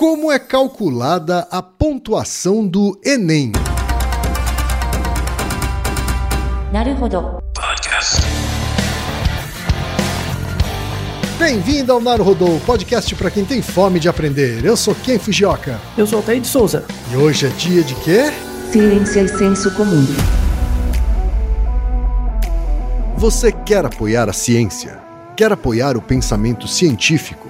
Como é calculada a pontuação do Enem? Bem-vindo ao Naruhodô, podcast para quem tem fome de aprender. Eu sou Ken Fujioka. Eu sou Altair de Souza. E hoje é dia de quê? Ciência e senso comum. Você quer apoiar a ciência? Quer apoiar o pensamento científico?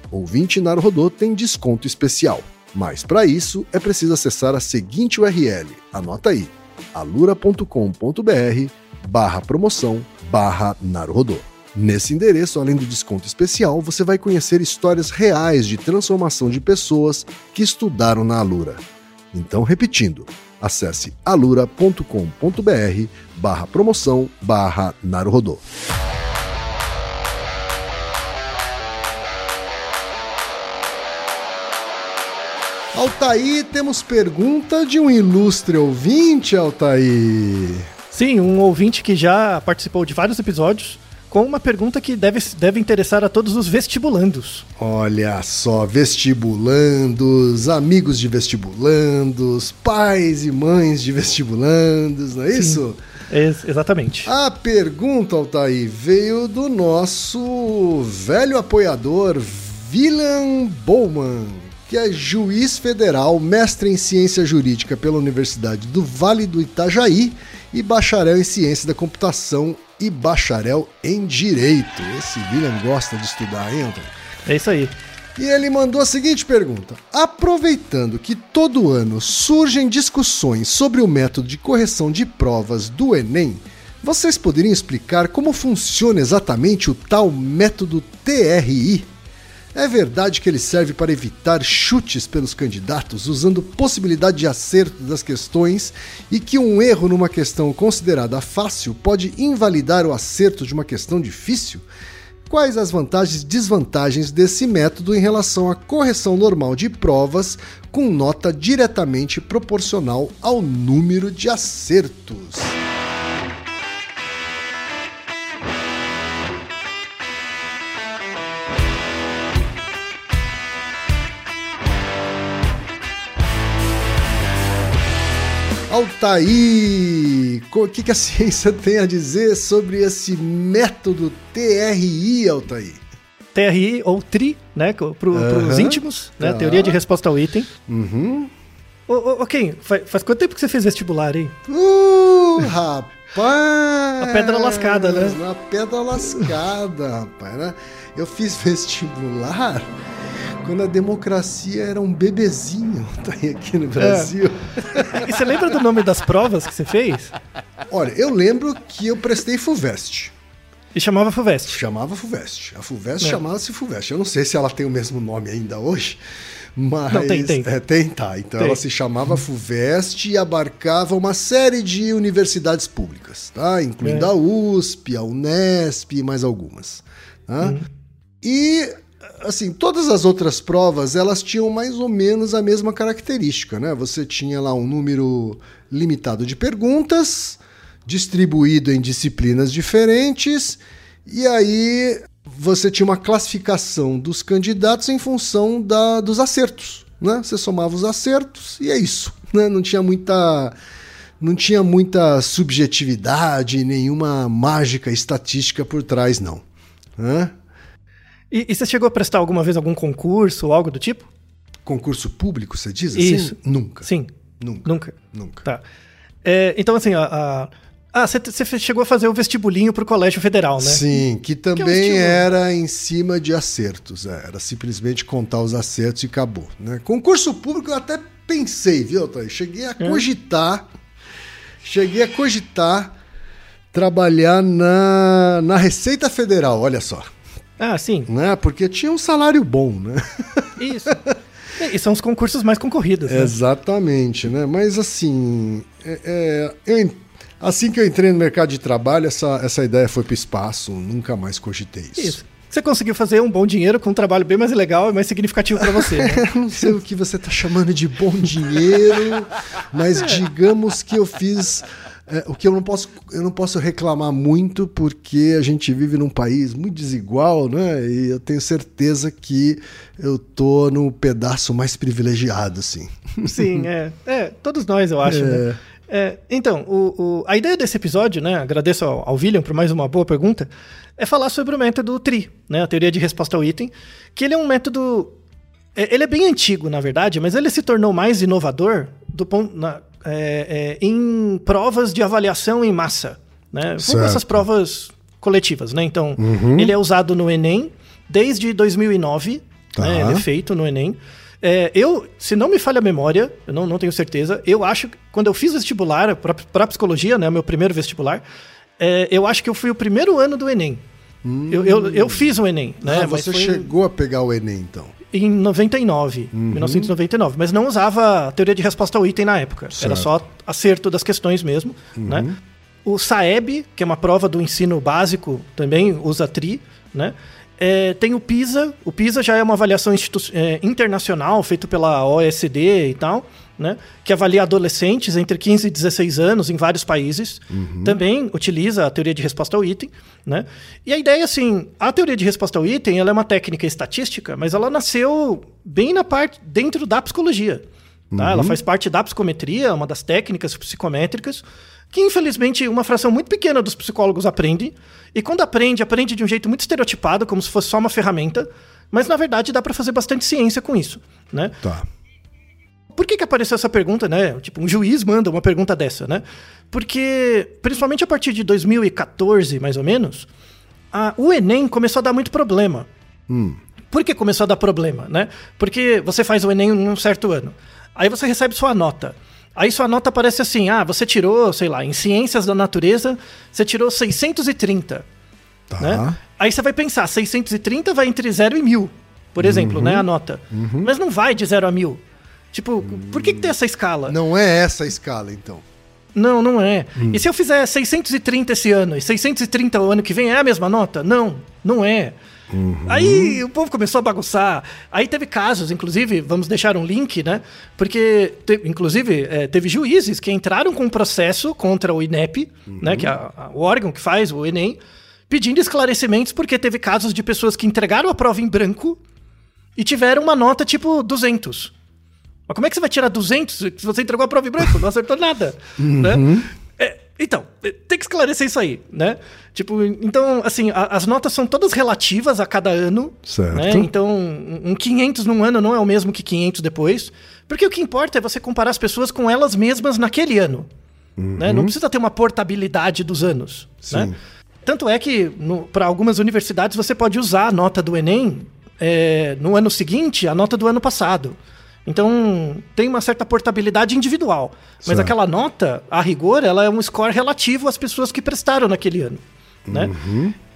ouvinte Naruhodô tem desconto especial. Mas para isso é preciso acessar a seguinte URL, anota aí, alura.com.br barra promoção barra. Nesse endereço, além do desconto especial, você vai conhecer histórias reais de transformação de pessoas que estudaram na Alura. Então, repetindo, acesse alura.com.br barra promoção barra. Altaí, temos pergunta de um ilustre ouvinte, Altaí. Sim, um ouvinte que já participou de vários episódios com uma pergunta que deve, deve interessar a todos os vestibulandos. Olha só, vestibulandos, amigos de vestibulandos, pais e mães de vestibulandos, não é Sim. isso? Ex exatamente. A pergunta, Altair, veio do nosso velho apoiador, William Bowman, que é juiz federal, mestre em ciência jurídica pela Universidade do Vale do Itajaí e bacharel em ciência da computação e bacharel em Direito. Esse William gosta de estudar, hein, Antônio? É isso aí. E ele mandou a seguinte pergunta: Aproveitando que todo ano surgem discussões sobre o método de correção de provas do Enem, vocês poderiam explicar como funciona exatamente o tal método TRI? É verdade que ele serve para evitar chutes pelos candidatos, usando possibilidade de acerto das questões, e que um erro numa questão considerada fácil pode invalidar o acerto de uma questão difícil? Quais as vantagens e desvantagens desse método em relação à correção normal de provas com nota diretamente proporcional ao número de acertos? Altaí, o que, que a ciência tem a dizer sobre esse método TRI, Altaí? TRI ou TRI, né, para uhum, os íntimos, né, tá. teoria de resposta ao item. Uhum. Ô, ô, ô Ken, faz, faz, quanto tempo que você fez vestibular, hein? Uh, rapaz! A pedra lascada, né? A pedra lascada, rapaz, né? Eu fiz vestibular quando a democracia era um bebezinho tá aqui no Brasil. É. E você lembra do nome das provas que você fez? Olha, eu lembro que eu prestei FUVEST. E chamava FUVEST? Chamava FUVEST. A FUVEST é. chamava-se FUVEST. Eu não sei se ela tem o mesmo nome ainda hoje, mas... Não, tem, tem. É, tem, tá. Então tem. ela se chamava FUVEST e abarcava uma série de universidades públicas, tá? Incluindo é. a USP, a Unesp e mais algumas. Tá? Hum. E assim, todas as outras provas, elas tinham mais ou menos a mesma característica, né? Você tinha lá um número limitado de perguntas, distribuído em disciplinas diferentes, e aí você tinha uma classificação dos candidatos em função da, dos acertos. Né? Você somava os acertos e é isso. Né? Não tinha muita. Não tinha muita subjetividade, nenhuma mágica estatística por trás, não. Né? E, e você chegou a prestar alguma vez algum concurso ou algo do tipo? Concurso público, você diz? Isso. Assim? Nunca. Sim. Nunca. Nunca. Nunca. Tá. É, então, assim, a, a- ah, você, chegou a fazer o vestibulinho pro Colégio Federal, né? Sim, que também vestibular. era em cima de acertos. é, Era simplesmente contar os acertos e acabou. Né? Concurso público eu até pensei, viu, Thaís? Cheguei a cogitar. Cheguei a cogitar trabalhar na, na Receita Federal, olha só. Ah, sim. Né? Porque tinha um salário bom, né? Isso. e, e são os concursos mais concorridos, né? Exatamente, né? Mas assim, é- é, eu assim que eu entrei no mercado de trabalho, essa, essa ideia foi para o espaço, nunca mais cogitei isso. Isso. Você conseguiu fazer um bom dinheiro com um trabalho bem mais legal e mais significativo pra você, né? Eu não sei o que você está chamando de bom dinheiro, mas digamos que eu fiz é, o que eu não posso eu não posso reclamar muito porque a gente vive num país muito desigual, né? E eu tenho certeza que eu tô no pedaço mais privilegiado, assim. Sim, é. É, todos nós, eu acho, né? É, então, o, o- a ideia desse episódio, né? Agradeço ao, ao William por mais uma boa pergunta, é falar sobre o método TRI, né? A teoria de resposta ao item, que ele é um método. é, ele é bem antigo, na verdade, mas ele se tornou mais inovador do ponto. na- é, é, em provas de avaliação em massa. Né? Como Certo. essas provas coletivas, né? Então, ele é usado no Enem desde 2009, Tá. né? Ele é feito no Enem. É, eu, se não me falha a memória, eu não, não tenho certeza, eu acho que quando eu fiz vestibular para psicologia, né, meu primeiro vestibular, é, eu acho que eu fui o primeiro ano do Enem. Eu, eu, eu fiz o Enem, né? Ah, você foi chegou a pegar o Enem, então. Em 99, Uhum. 1999, mas não usava a teoria de resposta ao item na época. Era Certo. Uhum. só acerto das questões mesmo, né? O SAEB, que é uma prova do ensino básico, também usa TRI, né? É, tem o PISA. O PISA já é uma avaliação é, internacional feita pela OSD e tal, né? Que avalia adolescentes entre 15 e 16 anos em vários países. Também utiliza a teoria de resposta ao item, né? E a ideia, assim, a teoria de resposta ao item, ela é uma técnica estatística, mas ela nasceu bem na parte dentro da psicologia. Tá? Ela faz parte da psicometria, uma das técnicas psicométricas, que infelizmente uma fração muito pequena dos psicólogos aprende. E quando aprende, aprende de um jeito muito estereotipado, como se fosse só uma ferramenta. Mas na verdade dá para fazer bastante ciência com isso, né? Tá. Por que, que apareceu essa pergunta, né? Tipo, um juiz manda uma pergunta dessa, né? Porque, principalmente a partir de 2014, mais ou menos, a- o Enem começou a dar muito problema. Por que começou a dar problema, né? Porque você faz o Enem em um certo ano. Aí você recebe sua nota. Aí sua nota aparece assim: ah, você tirou, sei lá, em Ciências da Natureza, você tirou 630. Tá. Né? Aí você vai pensar, 630 vai entre 0 e 1000, por exemplo, né, a nota. Mas não vai de 0 a 1000. Tipo, por que, que tem essa escala? Não é essa a escala, então. Não, não é. E se eu fizer 630 esse ano e 630 o ano que vem, é a mesma nota? Não, não é. Aí o povo começou a bagunçar. Aí teve casos, inclusive, vamos deixar um link, né? Porque, te- inclusive, eh, teve juízes que entraram com um processo contra o INEP, né? Que é a- a- o órgão que faz o Enem, pedindo esclarecimentos porque teve casos de pessoas que entregaram a prova em branco e tiveram uma nota tipo 200. Mas como é que você vai tirar 200 se você entregou a prova em branco? Não acertou nada. Né? É, então, é, tem que esclarecer isso aí, né? Tipo, então, assim, a- as notas são todas relativas a cada ano. Certo. Né? Então, um um 500 num ano não é o mesmo que 500 depois. Porque o que importa é você comparar as pessoas com elas mesmas naquele ano. Né? Não precisa ter uma portabilidade dos anos. Né? Sim. Tanto é que, para algumas universidades, você pode usar a nota do Enem é, no ano seguinte, a nota do ano passado. Então, tem uma certa portabilidade individual. Mas Certo. aquela nota, a rigor, ela é um score relativo às pessoas que prestaram naquele ano. Né?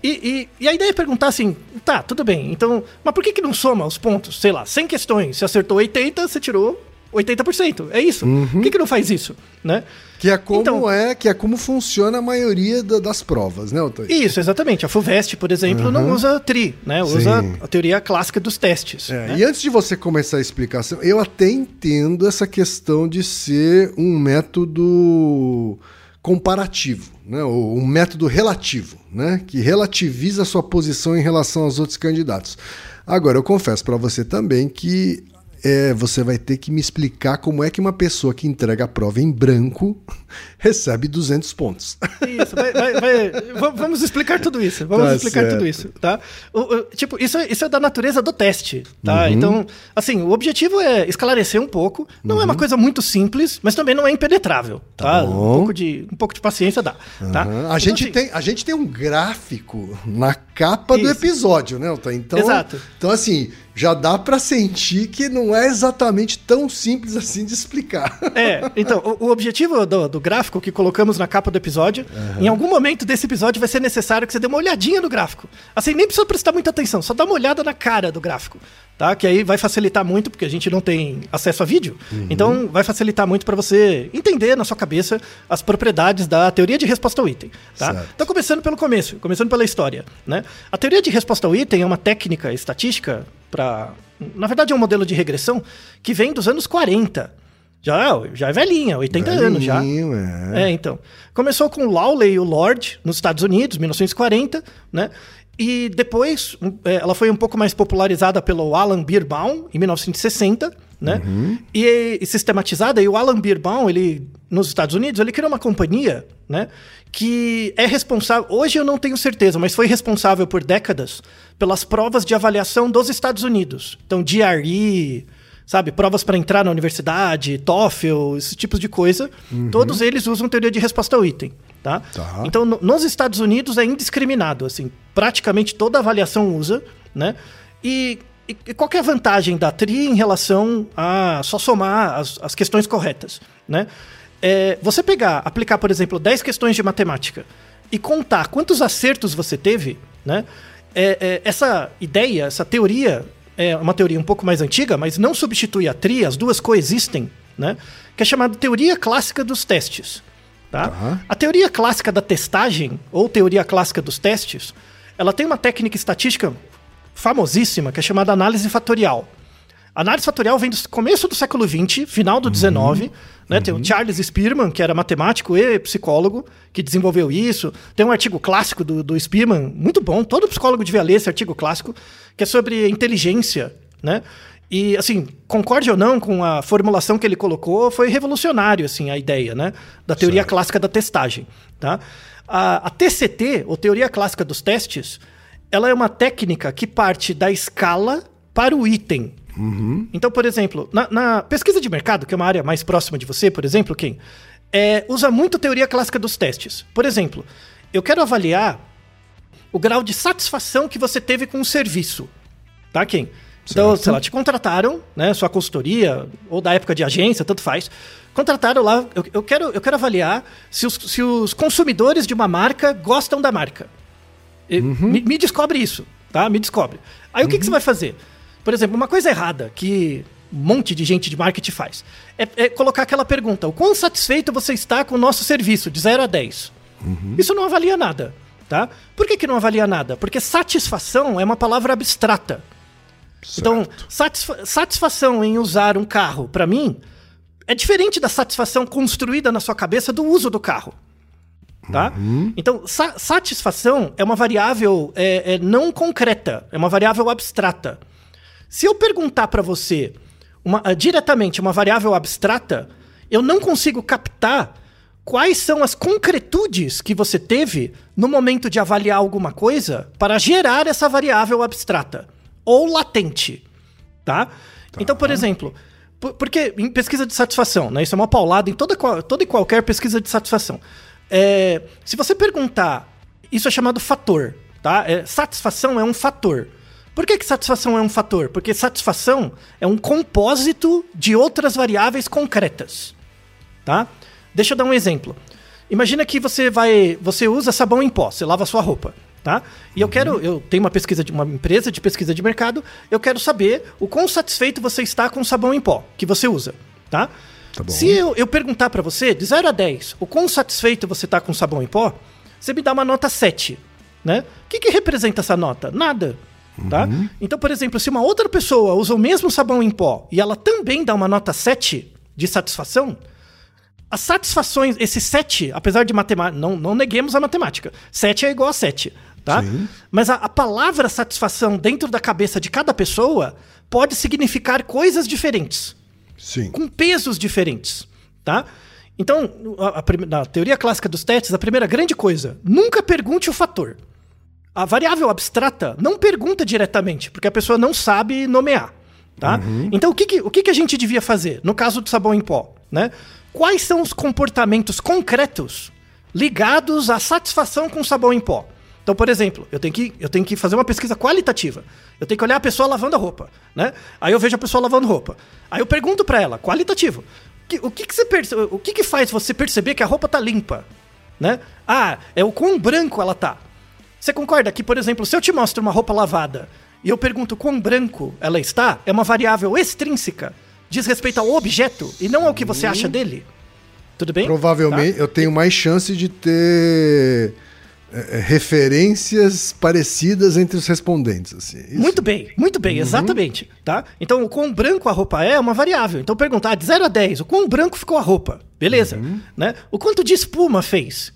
E, e- e a ideia é perguntar assim, tá, tudo bem, então, mas por que, que não soma os pontos? Sei lá, 100 questões, você acertou 80, você tirou 80%. É isso. Por que, que não faz isso? Né? Que é como Então- é, que é como funciona a maioria da- das provas, né, Otávio? Isso, exatamente. A FUVEST, por exemplo, não usa TRI, né? Usa Sim. a teoria clássica dos testes. É, né? E antes de você começar a explicação, eu até entendo essa questão de ser um método comparativo, né? ou um método relativo, né? que relativiza a sua posição em relação aos outros candidatos. Agora, eu confesso para você também que é, você vai ter que me explicar como é que uma pessoa que entrega a prova em branco recebe 200 pontos. Isso, vai, vai, vai, vamos explicar tudo isso. Vamos tá explicar certo. tudo isso, tá? O, o, tipo, isso, é, isso é da natureza do teste, tá? Uhum. Então, assim, o objetivo é esclarecer um pouco. Não uhum. é uma uhum. coisa muito simples, mas também não é impenetrável, tá? tá? Um, pouco de, um pouco de paciência dá, uhum. tá? A, então, gente assim, tem, a gente tem um gráfico na capa isso. do episódio, né, Então, Exato. Então, assim, já dá para sentir que não é exatamente tão simples assim de explicar. É, então, o, o objetivo do, do, gráfico que colocamos na capa do episódio, uhum. em algum momento desse episódio vai ser necessário que você dê uma olhadinha no gráfico. Assim, nem precisa prestar muita atenção, só dá uma olhada na cara do gráfico tá? Que aí vai facilitar muito, porque a gente não tem acesso a vídeo. Uhum. Então, vai facilitar muito para você entender na sua cabeça as propriedades da teoria de resposta ao item, tá? Então, começando pelo começo, começando pela história, né? A teoria de resposta ao item é uma técnica estatística para, na verdade, é um modelo de regressão que vem dos anos 40. Já, já é velhinha, 80 Velhinho, anos já. É. é, então. Começou com o Lawley e o Lord nos Estados Unidos, 1940, né? E depois é, ela foi um pouco mais popularizada pelo Alan Beerbaum, em 1960, né? Uhum. E, e, sistematizada, e o Alan Beerbaum, ele, nos Estados Unidos, ele criou uma companhia, né? Que é responsável, hoje eu não tenho certeza, mas foi responsável por décadas pelas provas de avaliação dos Estados Unidos. Então, GRE, sabe, provas para entrar na universidade, TOEFL, esse tipo de coisa. Uhum. Todos eles usam teoria de resposta ao item. Tá? tá. Então, no, nos Estados Unidos é indiscriminado, assim, praticamente toda avaliação usa, né? E, e, e qual é a vantagem da TRI em relação a só somar as, as questões corretas, né? É, você pegar, aplicar, por exemplo, 10 questões de matemática e contar quantos acertos você teve, né? É, é, essa ideia, essa teoria, é uma teoria um pouco mais antiga, mas não substitui a TRI, as duas coexistem, né? Que é chamada teoria clássica dos testes. Tá? Uhum. A teoria clássica da testagem, ou teoria clássica dos testes, ela tem uma técnica estatística famosíssima que é chamada análise fatorial. Análise fatorial vem do começo do século XX, final do XIX. Uhum. Né? Uhum. Tem o uhum. Charles Spearman, que era matemático e psicólogo, que desenvolveu isso. Tem um artigo clássico do, do Spearman, muito bom. Todo psicólogo devia ler esse artigo clássico, que é sobre inteligência. Né? E, assim, concorde ou não com a formulação que ele colocou, foi revolucionário, assim, a ideia, né? Da teoria certo. clássica da testagem, tá? A, a, TCT, ou Teoria Clássica dos Testes, ela é uma técnica que parte da escala para o item. Uhum. Então, por exemplo, na, na, pesquisa de mercado, que é uma área mais próxima de você, por exemplo, quem é, usa muito teoria clássica dos testes. Por exemplo, eu quero avaliar o grau de satisfação que você teve com o serviço. Tá, quem? Então, certo. sei lá, te contrataram, né? Sua consultoria, ou da época de agência, tanto faz. Contrataram lá, eu, eu quero, eu quero avaliar se os, se os consumidores de uma marca gostam da marca. Uhum. Me, me, descobre isso, tá? Me descobre. Aí uhum. o que, que você uhum. vai fazer? Por exemplo, uma coisa errada que um monte de gente de marketing faz é, é colocar aquela pergunta: o quão satisfeito você está com o nosso serviço, de 0 a 10? Uhum. Isso não avalia nada, tá? Por que, que não avalia nada? Porque satisfação é uma palavra abstrata. Então, satisfa satisfação em usar um carro, para mim, é diferente da satisfação construída na sua cabeça do uso do carro. Tá? Uhum. Então, sa satisfação é uma variável é, é, não concreta, é uma variável abstrata. Se eu perguntar para você uma, uh, diretamente uma variável abstrata, eu não consigo captar quais são as concretudes que você teve no momento de avaliar alguma coisa para gerar essa variável abstrata ou latente, tá? tá. Então, por exemplo, porque em pesquisa de satisfação, né, isso é uma paulada em toda, toda e qualquer pesquisa de satisfação. É, se você perguntar, isso é chamado fator, tá? É, satisfação é um fator. Por que, que satisfação é um fator? Porque satisfação é um compósito de outras variáveis concretas, tá? Deixa eu dar um exemplo. Imagina que você vai, você usa sabão em pó, você lava a sua roupa tá? E eu quero, eu tenho uma pesquisa de uma empresa de pesquisa de mercado, eu quero saber o quão satisfeito você está com o sabão em pó que você usa, tá? tá Se eu, eu perguntar para você, de 0 a 10, o quão satisfeito você está com o sabão em pó, você me dá uma nota 7, né? O que, que representa essa nota? Nada. Tá? Uhum. Então, por exemplo, se uma outra pessoa usa o mesmo sabão em pó e ela também dá uma nota 7 de satisfação, as satisfações, esse 7, apesar de matemática, não, não neguemos a matemática. 7 é igual a 7, tá? Sim. Mas a, a palavra satisfação dentro da cabeça de cada pessoa pode significar coisas diferentes Sim. com pesos diferentes, tá? Então, a- a na teoria clássica dos testes, a primeira grande coisa, nunca pergunte o fator. A variável abstrata não pergunta diretamente, porque a pessoa não sabe nomear, tá? Então, o, que, que- o que, que a gente devia fazer no caso do sabão em pó, né? Quais são os comportamentos concretos ligados à satisfação com sabão em pó? Então, por exemplo, eu tenho, que, eu tenho que fazer uma pesquisa qualitativa. Eu tenho que olhar a pessoa lavando a roupa, né? Aí eu vejo a pessoa lavando roupa. Aí eu pergunto pra ela, qualitativo, que- o que, que você perce- o que, que faz você perceber que a roupa tá limpa, né? Ah, é o quão branco ela tá. Você concorda que, por exemplo, se eu te mostro uma roupa lavada e eu pergunto quão branco ela está, é uma variável extrínseca, diz respeito ao objeto e não ao que você acha dele? Tudo bem? Provavelmente eu tenho mais chance de ter é, é, referências parecidas entre os respondentes. Assim. Isso. Muito bem, muito bem, exatamente. Tá? Então, o quão branco a roupa é é uma variável. Então, perguntar de 0 a 10, o quão branco ficou a roupa? Beleza. Né? O quanto de espuma fez?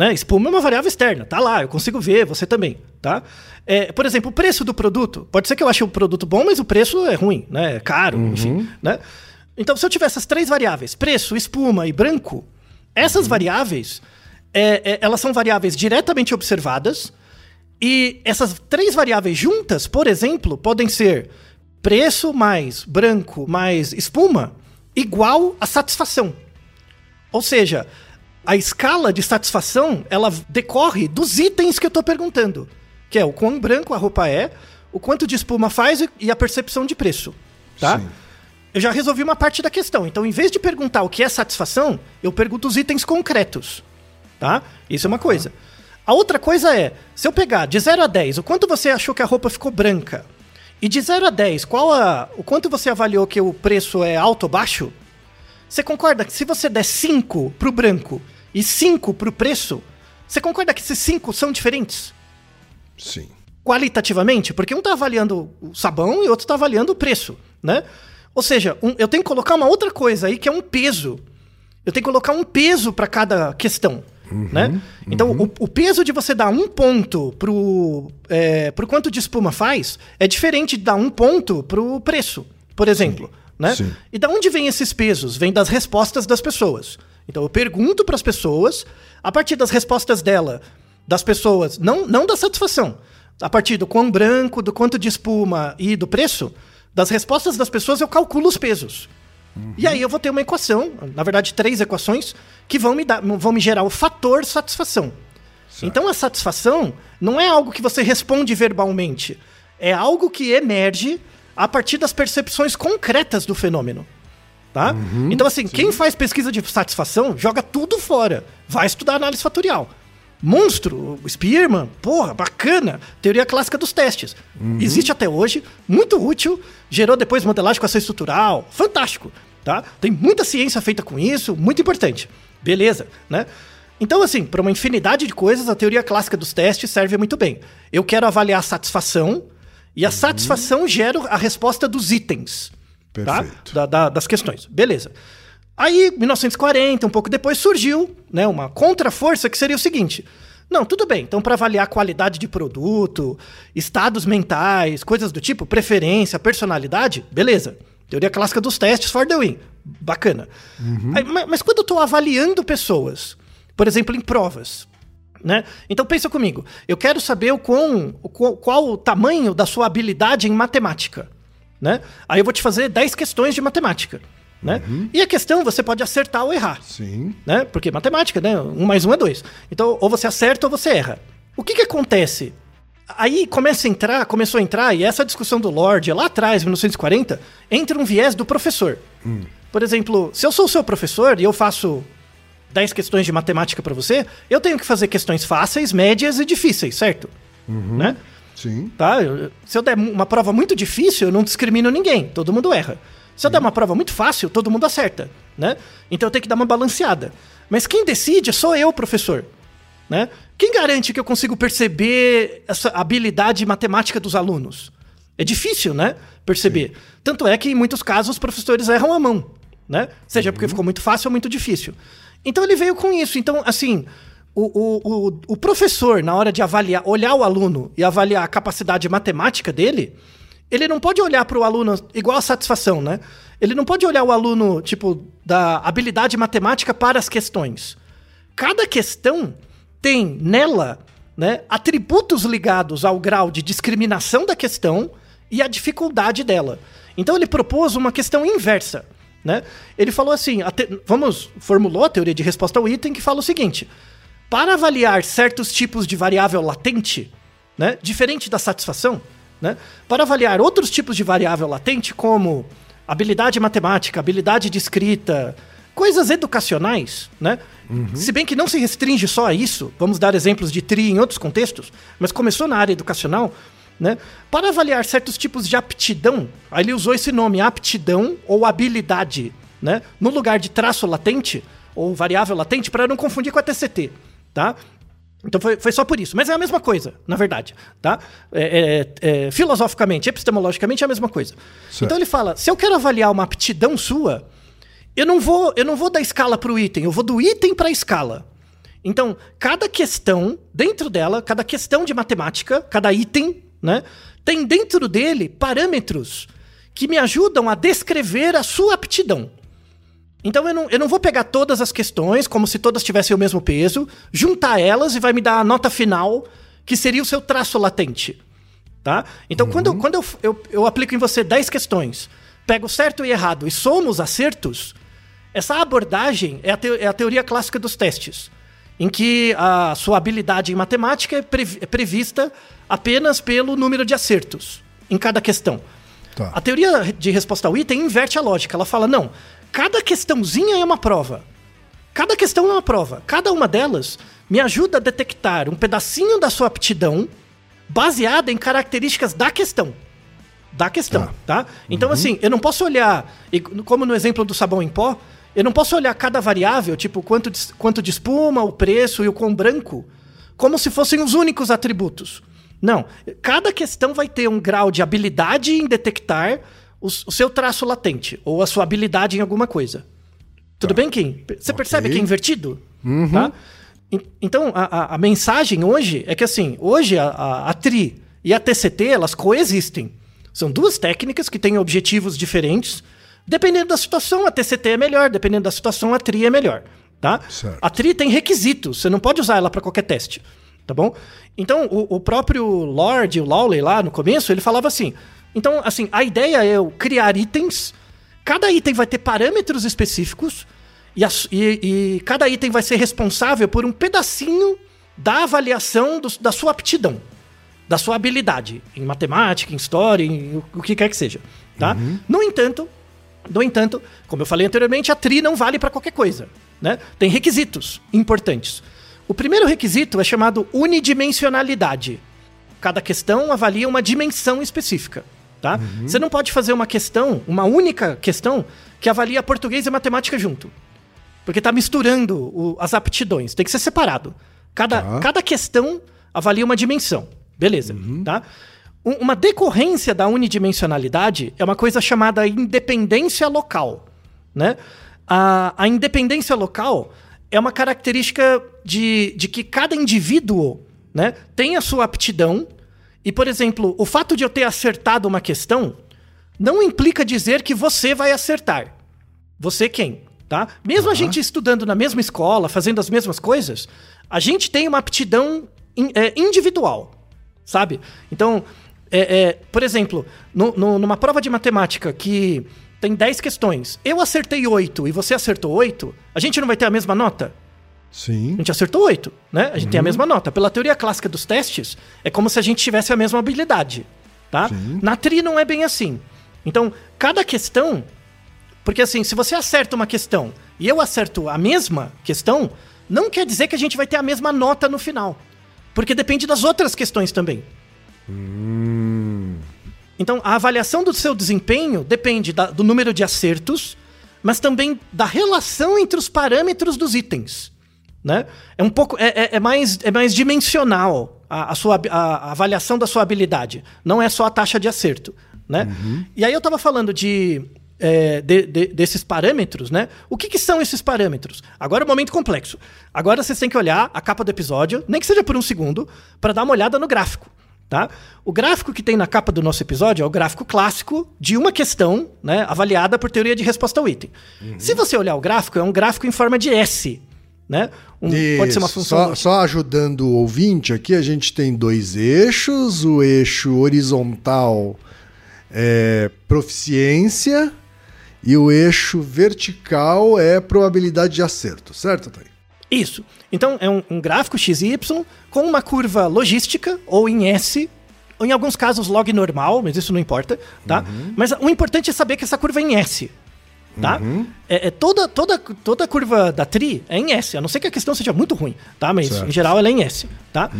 Né? Espuma é uma variável externa, tá lá, eu consigo ver, você também, tá? É, por exemplo, o preço do produto. Pode ser que eu ache o produto bom, mas o preço é ruim, né? É caro, enfim, né? Então, se eu tiver essas três variáveis, preço, espuma e branco, essas variáveis, é, é, elas são variáveis diretamente observadas, e essas três variáveis juntas, por exemplo, podem ser preço mais branco mais espuma igual a satisfação. Ou seja, a escala de satisfação, ela decorre dos itens que eu estou perguntando, que é o quão branco a roupa é, o quanto de espuma faz e- e a percepção de preço, tá? Sim. Eu já resolvi uma parte da questão. Então, em vez de perguntar o que é satisfação, eu pergunto os itens concretos, tá? Isso é uma coisa. A outra coisa é, se eu pegar de 0 a 10, o quanto você achou que a roupa ficou branca? E de 0 a 10, qual a, o quanto você avaliou que o preço é alto ou baixo? Você concorda que se você der 5 pro branco e 5 pro preço, você concorda que esses 5 são diferentes? Sim. Qualitativamente? Porque um tá avaliando o sabão e outro tá avaliando o preço, né? Ou seja, um- eu tenho que colocar uma outra coisa aí que é um peso. Eu tenho que colocar um peso para cada questão. né? Então, o, o peso de você dar um ponto pro, é, pro quanto de espuma faz é diferente de dar um ponto pro preço, por exemplo. Né? sim. E da onde vem esses pesos? Vem das respostas das pessoas. Então eu pergunto para as pessoas, a partir das respostas dela, das pessoas, não, não da satisfação, a partir do quão branco, do quanto de espuma e do preço, das respostas das pessoas eu calculo os pesos. E aí eu vou ter uma equação, na verdade três equações, que vão me, dar, vão me gerar o fator satisfação. Então a satisfação não é algo que você responde verbalmente, é algo que emerge a partir das percepções concretas do fenômeno. Tá? então, assim, quem faz pesquisa de satisfação joga tudo fora. Vai estudar análise fatorial. Monstro, Spearman, porra, bacana. Teoria clássica dos testes. Existe até hoje, muito útil, gerou depois modelagem com ação estrutural, fantástico. Tá? Tem muita ciência feita com isso, muito importante. Beleza, né? Então, assim, para uma infinidade de coisas, a teoria clássica dos testes serve muito bem. Eu quero avaliar a satisfação, e a satisfação gera a resposta dos itens. Tá? Perfeito. Da- da- das questões. Beleza. Aí, 1940, um pouco depois, surgiu né, uma contra-força que seria o seguinte. Não, tudo bem. Então, para avaliar qualidade de produto, estados mentais, coisas do tipo, preferência, personalidade, beleza. Teoria clássica dos testes for the win. Bacana. Aí, ma- mas, quando eu estou avaliando pessoas, por exemplo, em provas, né? Então pensa comigo. Eu quero saber o quão, o qual, qual o tamanho da sua habilidade em matemática, né? Aí eu vou te fazer 10 questões de matemática, né? E a questão você pode acertar ou errar, Sim. né? Porque matemática, né? Um mais um é dois. Então ou você acerta ou você erra. O que que acontece? Aí começa a entrar, começou a entrar, e essa discussão do Lorde, lá atrás, 1940, entra um viés do professor. Por exemplo, se eu sou o seu professor e eu faço 10 questões de matemática para você, eu tenho que fazer questões fáceis, médias e difíceis, certo? Né? Sim. Tá? Eu- Se eu der uma prova muito difícil, eu não discrimino ninguém, todo mundo erra. Se eu der uma prova muito fácil, todo mundo acerta, né? Então eu tenho que dar uma balanceada. Mas quem decide sou eu, professor. Né? Quem garante que eu consigo perceber essa habilidade matemática dos alunos? É difícil, né? Perceber. Tanto é que em muitos casos os professores erram a mão. né? Seja porque ficou muito fácil ou muito difícil. Então ele veio com isso. Então, assim, o, o, o, o professor, na hora de avaliar, olhar o aluno e avaliar a capacidade matemática dele, ele não pode olhar para o aluno igual a satisfação, né? Ele não pode olhar o aluno, tipo, da habilidade matemática para as questões. Cada questão tem nela né, atributos ligados ao grau de discriminação da questão e a dificuldade dela. Então ele propôs uma questão inversa. Né? Ele falou assim: vamos, formulou a teoria de resposta ao item que fala o seguinte: para avaliar certos tipos de variável latente, né, diferente da satisfação, né, para avaliar outros tipos de variável latente, como habilidade matemática, habilidade de escrita, coisas educacionais, né? Uhum. Se bem que não se restringe só a isso, vamos dar exemplos de TRI em outros contextos, mas começou na área educacional, né? Para avaliar certos tipos de aptidão, aí ele usou esse nome, aptidão ou habilidade, né? No lugar de traço latente ou variável latente, para não confundir com a TCT, tá? Então foi, foi só por isso. Mas é a mesma coisa, na verdade. Tá? É, é, é, filosoficamente, epistemologicamente é a mesma coisa. Certo. Então ele fala: se eu quero avaliar uma aptidão sua, eu não vou, eu não vou da escala para o item, eu vou do item para a escala. Então, cada questão, dentro dela, cada questão de matemática, cada item, né, tem dentro dele parâmetros que me ajudam a descrever a sua aptidão. Então eu não, eu não vou pegar todas as questões como se todas tivessem o mesmo peso, juntar elas e vai me dar a nota final, que seria o seu traço latente. Tá? Então uhum. quando, quando eu, eu, eu aplico em você 10 questões, pego certo e errado e somo os acertos, essa abordagem é a, te, é a teoria clássica dos testes, em que a sua habilidade em matemática é, pre, é prevista apenas pelo número de acertos em cada questão. Tá. A teoria de resposta ao item inverte a lógica. Ela fala: não, cada questãozinha é uma prova. Cada questão é uma prova. Cada uma delas me ajuda a detectar um pedacinho da sua aptidão baseada em características da questão. Da questão, tá? tá? Então, uhum. assim, eu não posso olhar, como no exemplo do sabão em pó, eu não posso olhar cada variável, tipo quanto de, quanto de espuma, o preço e o quão branco, como se fossem os únicos atributos. Não. Cada questão vai ter um grau de habilidade em detectar o, o seu traço latente ou a sua habilidade em alguma coisa. Tudo tá. bem, Kim? Você okay. percebe que é invertido? Uhum. Tá? Então, a, a, a, mensagem hoje é que, assim, hoje a, a, a TRI e a TCT, elas coexistem. São duas técnicas que têm objetivos diferentes. Dependendo da situação, a TCT é melhor. Dependendo da situação, a TRI é melhor. Tá? A TRI tem requisitos. Você não pode usar ela para qualquer teste. Tá bom? Então, o, o próprio Lord, o Lawley lá no começo, ele falava assim: então, assim, a ideia é eu criar itens. Cada item vai ter parâmetros específicos e, a, e, e cada item vai ser responsável por um pedacinho da avaliação do, da sua aptidão, da sua habilidade em matemática, em história, em o, o que quer que seja, tá? Uhum. No entanto, no entanto, como eu falei anteriormente, a tri não vale para qualquer coisa, né? Tem requisitos importantes. O primeiro requisito é chamado unidimensionalidade. Cada questão avalia uma dimensão específica tá? Uhum. Você não pode fazer uma questão, uma única questão, que avalia português e matemática junto. Porque está misturando o, as aptidões. Tem que ser separado. Cada, tá. cada questão avalia uma dimensão. Beleza, uhum. tá? Um, uma decorrência da unidimensionalidade é uma coisa chamada independência local, né? A, a independência local é uma característica de, de que cada indivíduo né, tem a sua aptidão e, por exemplo, o fato de eu ter acertado uma questão não implica dizer que você vai acertar. Você quem? Tá? Mesmo uhum. a gente estudando na mesma escola, fazendo as mesmas coisas, a gente tem uma aptidão in, é, individual, sabe? Então, é, é, por exemplo, no, no, numa prova de matemática que tem 10 questões, eu acertei 8 e você acertou 8, a gente não vai ter a mesma nota? Sim. A gente acertou oito, né? A gente uhum. tem a uhum. mesma nota. Pela teoria clássica dos testes, é como se a gente tivesse a mesma habilidade, tá? Sim. Na tri não é bem assim. Então, cada questão... Porque assim, se você acerta uma questão e eu acerto a mesma questão, não quer dizer que a gente vai ter a mesma nota no final. Porque depende das outras questões também. Hum. Então, a avaliação do seu desempenho depende da, do número de acertos, mas também da relação entre os parâmetros dos itens né? É um pouco, é, é, é mais, é mais dimensional a, a sua a, a, avaliação da sua habilidade. Não é só a taxa de acerto, né? Uhum. E aí eu estava falando de é, de- de- desses parâmetros, né? O que, que são esses parâmetros? Agora é um momento complexo. Agora vocês têm que olhar a capa do episódio, nem que seja por um segundo, para dar uma olhada no gráfico. Tá? O gráfico que tem na capa do nosso episódio é o gráfico clássico de uma questão né, avaliada por teoria de resposta ao item. Se você olhar o gráfico, é um gráfico em forma de S. Né? Um- pode ser uma função. Só, só ajudando o ouvinte aqui, a gente tem dois eixos. O eixo horizontal é proficiência e o eixo vertical é probabilidade de acerto, certo, Thay? Isso. Então, é um, um gráfico XY com uma curva logística, ou em S, ou em alguns casos log normal, mas isso não importa, tá? Mas o importante é saber que essa curva é em S, tá? É, é toda, toda, toda curva da tri é em S, a não ser que a questão seja muito ruim, tá? Mas, Certo. em geral, ela é em S, tá?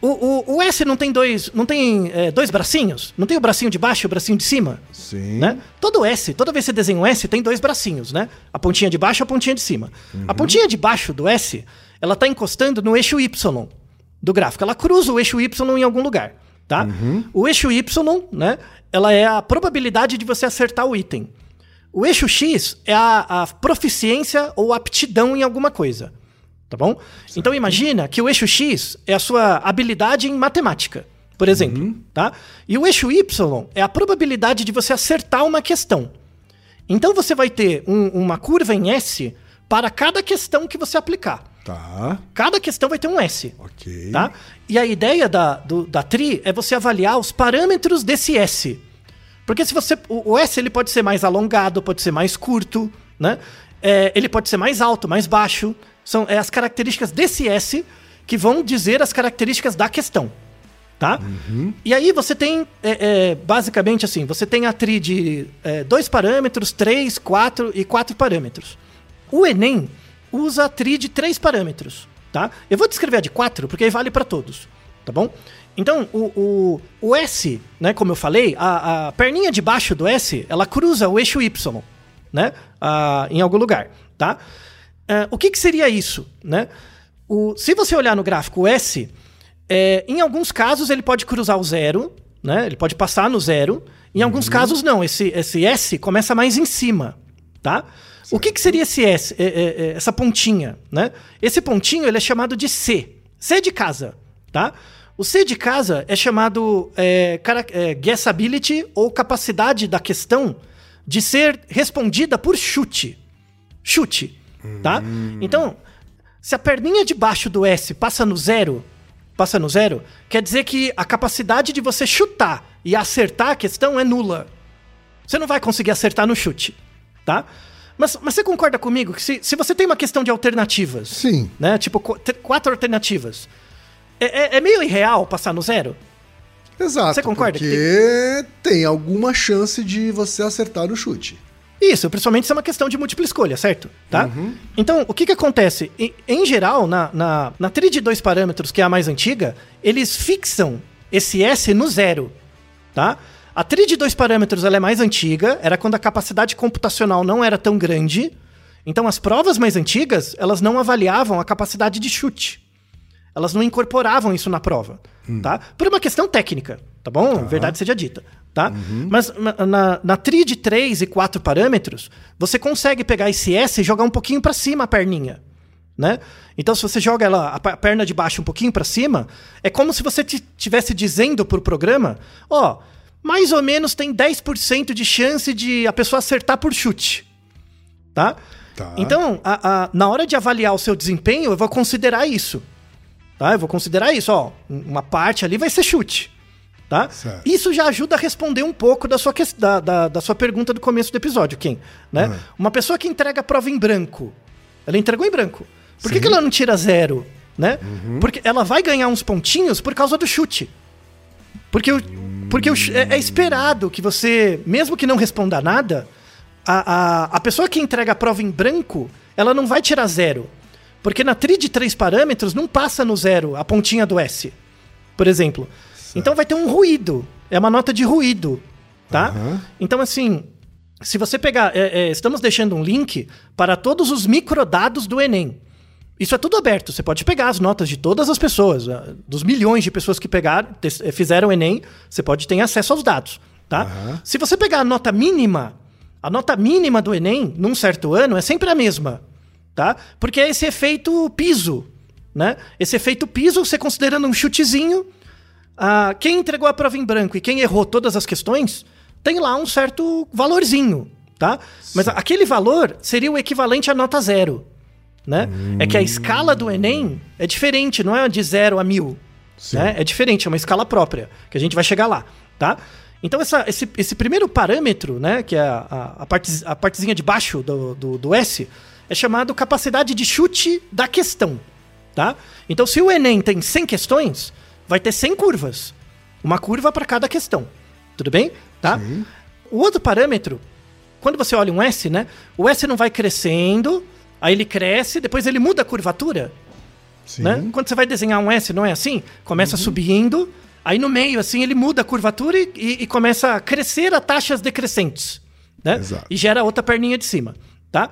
O, o, o S não tem dois, não tem é, dois bracinhos? Não tem o bracinho de baixo e o bracinho de cima? Sim. né? Todo S, toda vez que você desenha um S, tem dois bracinhos, né? A pontinha de baixo e a pontinha de cima. A pontinha de baixo do S, ela tá encostando no eixo Y do gráfico. Ela cruza o eixo Y em algum lugar, tá? O eixo Y, né? Ela é a probabilidade de você acertar o item. O eixo X é a, a proficiência ou aptidão em alguma coisa, tá bom? Então imagina que o eixo X é a sua habilidade em matemática, por exemplo, tá? E o eixo Y é a probabilidade de você acertar uma questão. Então você vai ter um- uma curva em S para cada questão que você aplicar. Tá. Cada questão vai ter um S. Ok. Tá? E a ideia da, do- da TRI é você avaliar os parâmetros desse S. Porque se você. O, S ele pode ser mais alongado, pode ser mais curto, né? É, ele pode ser mais alto, mais baixo. São é, as características desse S que vão dizer as características da questão. Tá? E aí você tem, é, é, basicamente assim, você tem a TRI de é, dois parâmetros, três, quatro e quatro parâmetros. O Enem usa a TRI de três parâmetros, tá? Eu vou descrever a de quatro, porque aí vale para todos, tá bom? Então, o, o, o S, né, como eu falei, a, a perninha de baixo do S, ela cruza o eixo Y, né? ah, em algum lugar, tá? Ah, o que, que seria isso, né? O, se você olhar no gráfico o S, é, em alguns casos ele pode cruzar o zero, né? Ele pode passar no zero. Em alguns casos não. Esse, esse S começa mais em cima, tá? O que, que seria esse S, é, é, é, essa pontinha, né? Esse pontinho ele é chamado de C. C de casa, tá? O C de casa é chamado é, cara- é, guessability ou capacidade da questão de ser respondida por chute. Chute, tá? Então, se a perninha de baixo do S passa no zero, passa no zero, quer dizer que a capacidade de você chutar e acertar a questão é nula. Você não vai conseguir acertar no chute, tá? Mas, mas você concorda comigo que se, se você tem uma questão de alternativas, Sim. né? Tipo, quatro alternativas, é, é- é meio irreal passar no zero? Exato. Você concorda que Porque tem alguma chance de você acertar o chute. Isso, principalmente se é uma questão de múltipla escolha, certo? Tá? Então, o que que acontece? Em, em geral, na, na, na trilha de dois parâmetros, que é a mais antiga, eles fixam esse S no zero, tá? A trilha de dois parâmetros ela é mais antiga, era quando a capacidade computacional não era tão grande. Então, as provas mais antigas, elas não avaliavam a capacidade de chute. Elas não incorporavam isso na prova, tá? Por uma questão técnica, tá bom? Verdade seja dita, tá? Mas na, na, tri de 3 e 4 parâmetros, você consegue pegar esse S e jogar um pouquinho para cima a perninha, né? Então, se você joga ela, a perna de baixo um pouquinho para cima, é como se você estivesse dizendo pro programa, ó, mais ou menos tem 10% de chance de a pessoa acertar por chute, tá? Tá. Então, a- a- na hora de avaliar o seu desempenho, eu vou considerar isso. Tá? Eu vou considerar isso, ó. um- Uma parte ali vai ser chute. Tá? Certo. Isso já ajuda a responder um pouco da sua, ques- da, da, da sua pergunta do começo do episódio, Kim. Né? Uhum. Uma pessoa que entrega a prova em branco. Ela entregou em branco. Por que, Sim. que ela não tira zero? Né? Uhum. Porque ela vai ganhar uns pontinhos por causa do chute. Porque, o, porque o é, é esperado que você, mesmo que não responda nada, a, a, a pessoa que entrega a prova em branco, ela não vai tirar zero. Porque na tri de três parâmetros não passa no zero a pontinha do S, por exemplo. Então vai ter um ruído. É uma nota de ruído, tá? Aham. Então, assim, se você pegar... é, é, estamos deixando um link para todos os microdados do Enem. Isso é tudo aberto. Você pode pegar as notas de todas as pessoas, dos milhões de pessoas que pegaram, eh, fizeram o Enem, você pode ter acesso aos dados, tá? Aham. Se você pegar a nota mínima, A nota mínima do Enem, num certo ano, é sempre a mesma, tá? Porque é esse efeito piso, né? Esse efeito piso, você considerando um chutezinho, ah, quem entregou a prova em branco e quem errou todas as questões, tem lá um certo valorzinho, tá? Mas aquele valor seria o equivalente à nota zero, né? É que a escala do Enem é diferente, não é de zero a mil, né? É diferente, é uma escala própria, que a gente vai chegar lá, tá? Então essa, esse, esse primeiro parâmetro, né, que é a, a, a, parte, a partezinha de baixo do, do, do S, é chamado capacidade de chute da questão, tá? Então se o Enem tem 100 questões, vai ter 100 curvas. Uma curva para cada questão. Tudo bem? Tá? Sim. O outro parâmetro, quando você olha um S, né? O S não vai crescendo, aí ele cresce, depois ele muda a curvatura. Sim. Né? Quando você vai desenhar um S, não é assim? Começa subindo, aí no meio, assim, ele muda a curvatura e, e- e começa a crescer a taxas decrescentes. Né? Exato. E gera outra perninha de cima. Tá?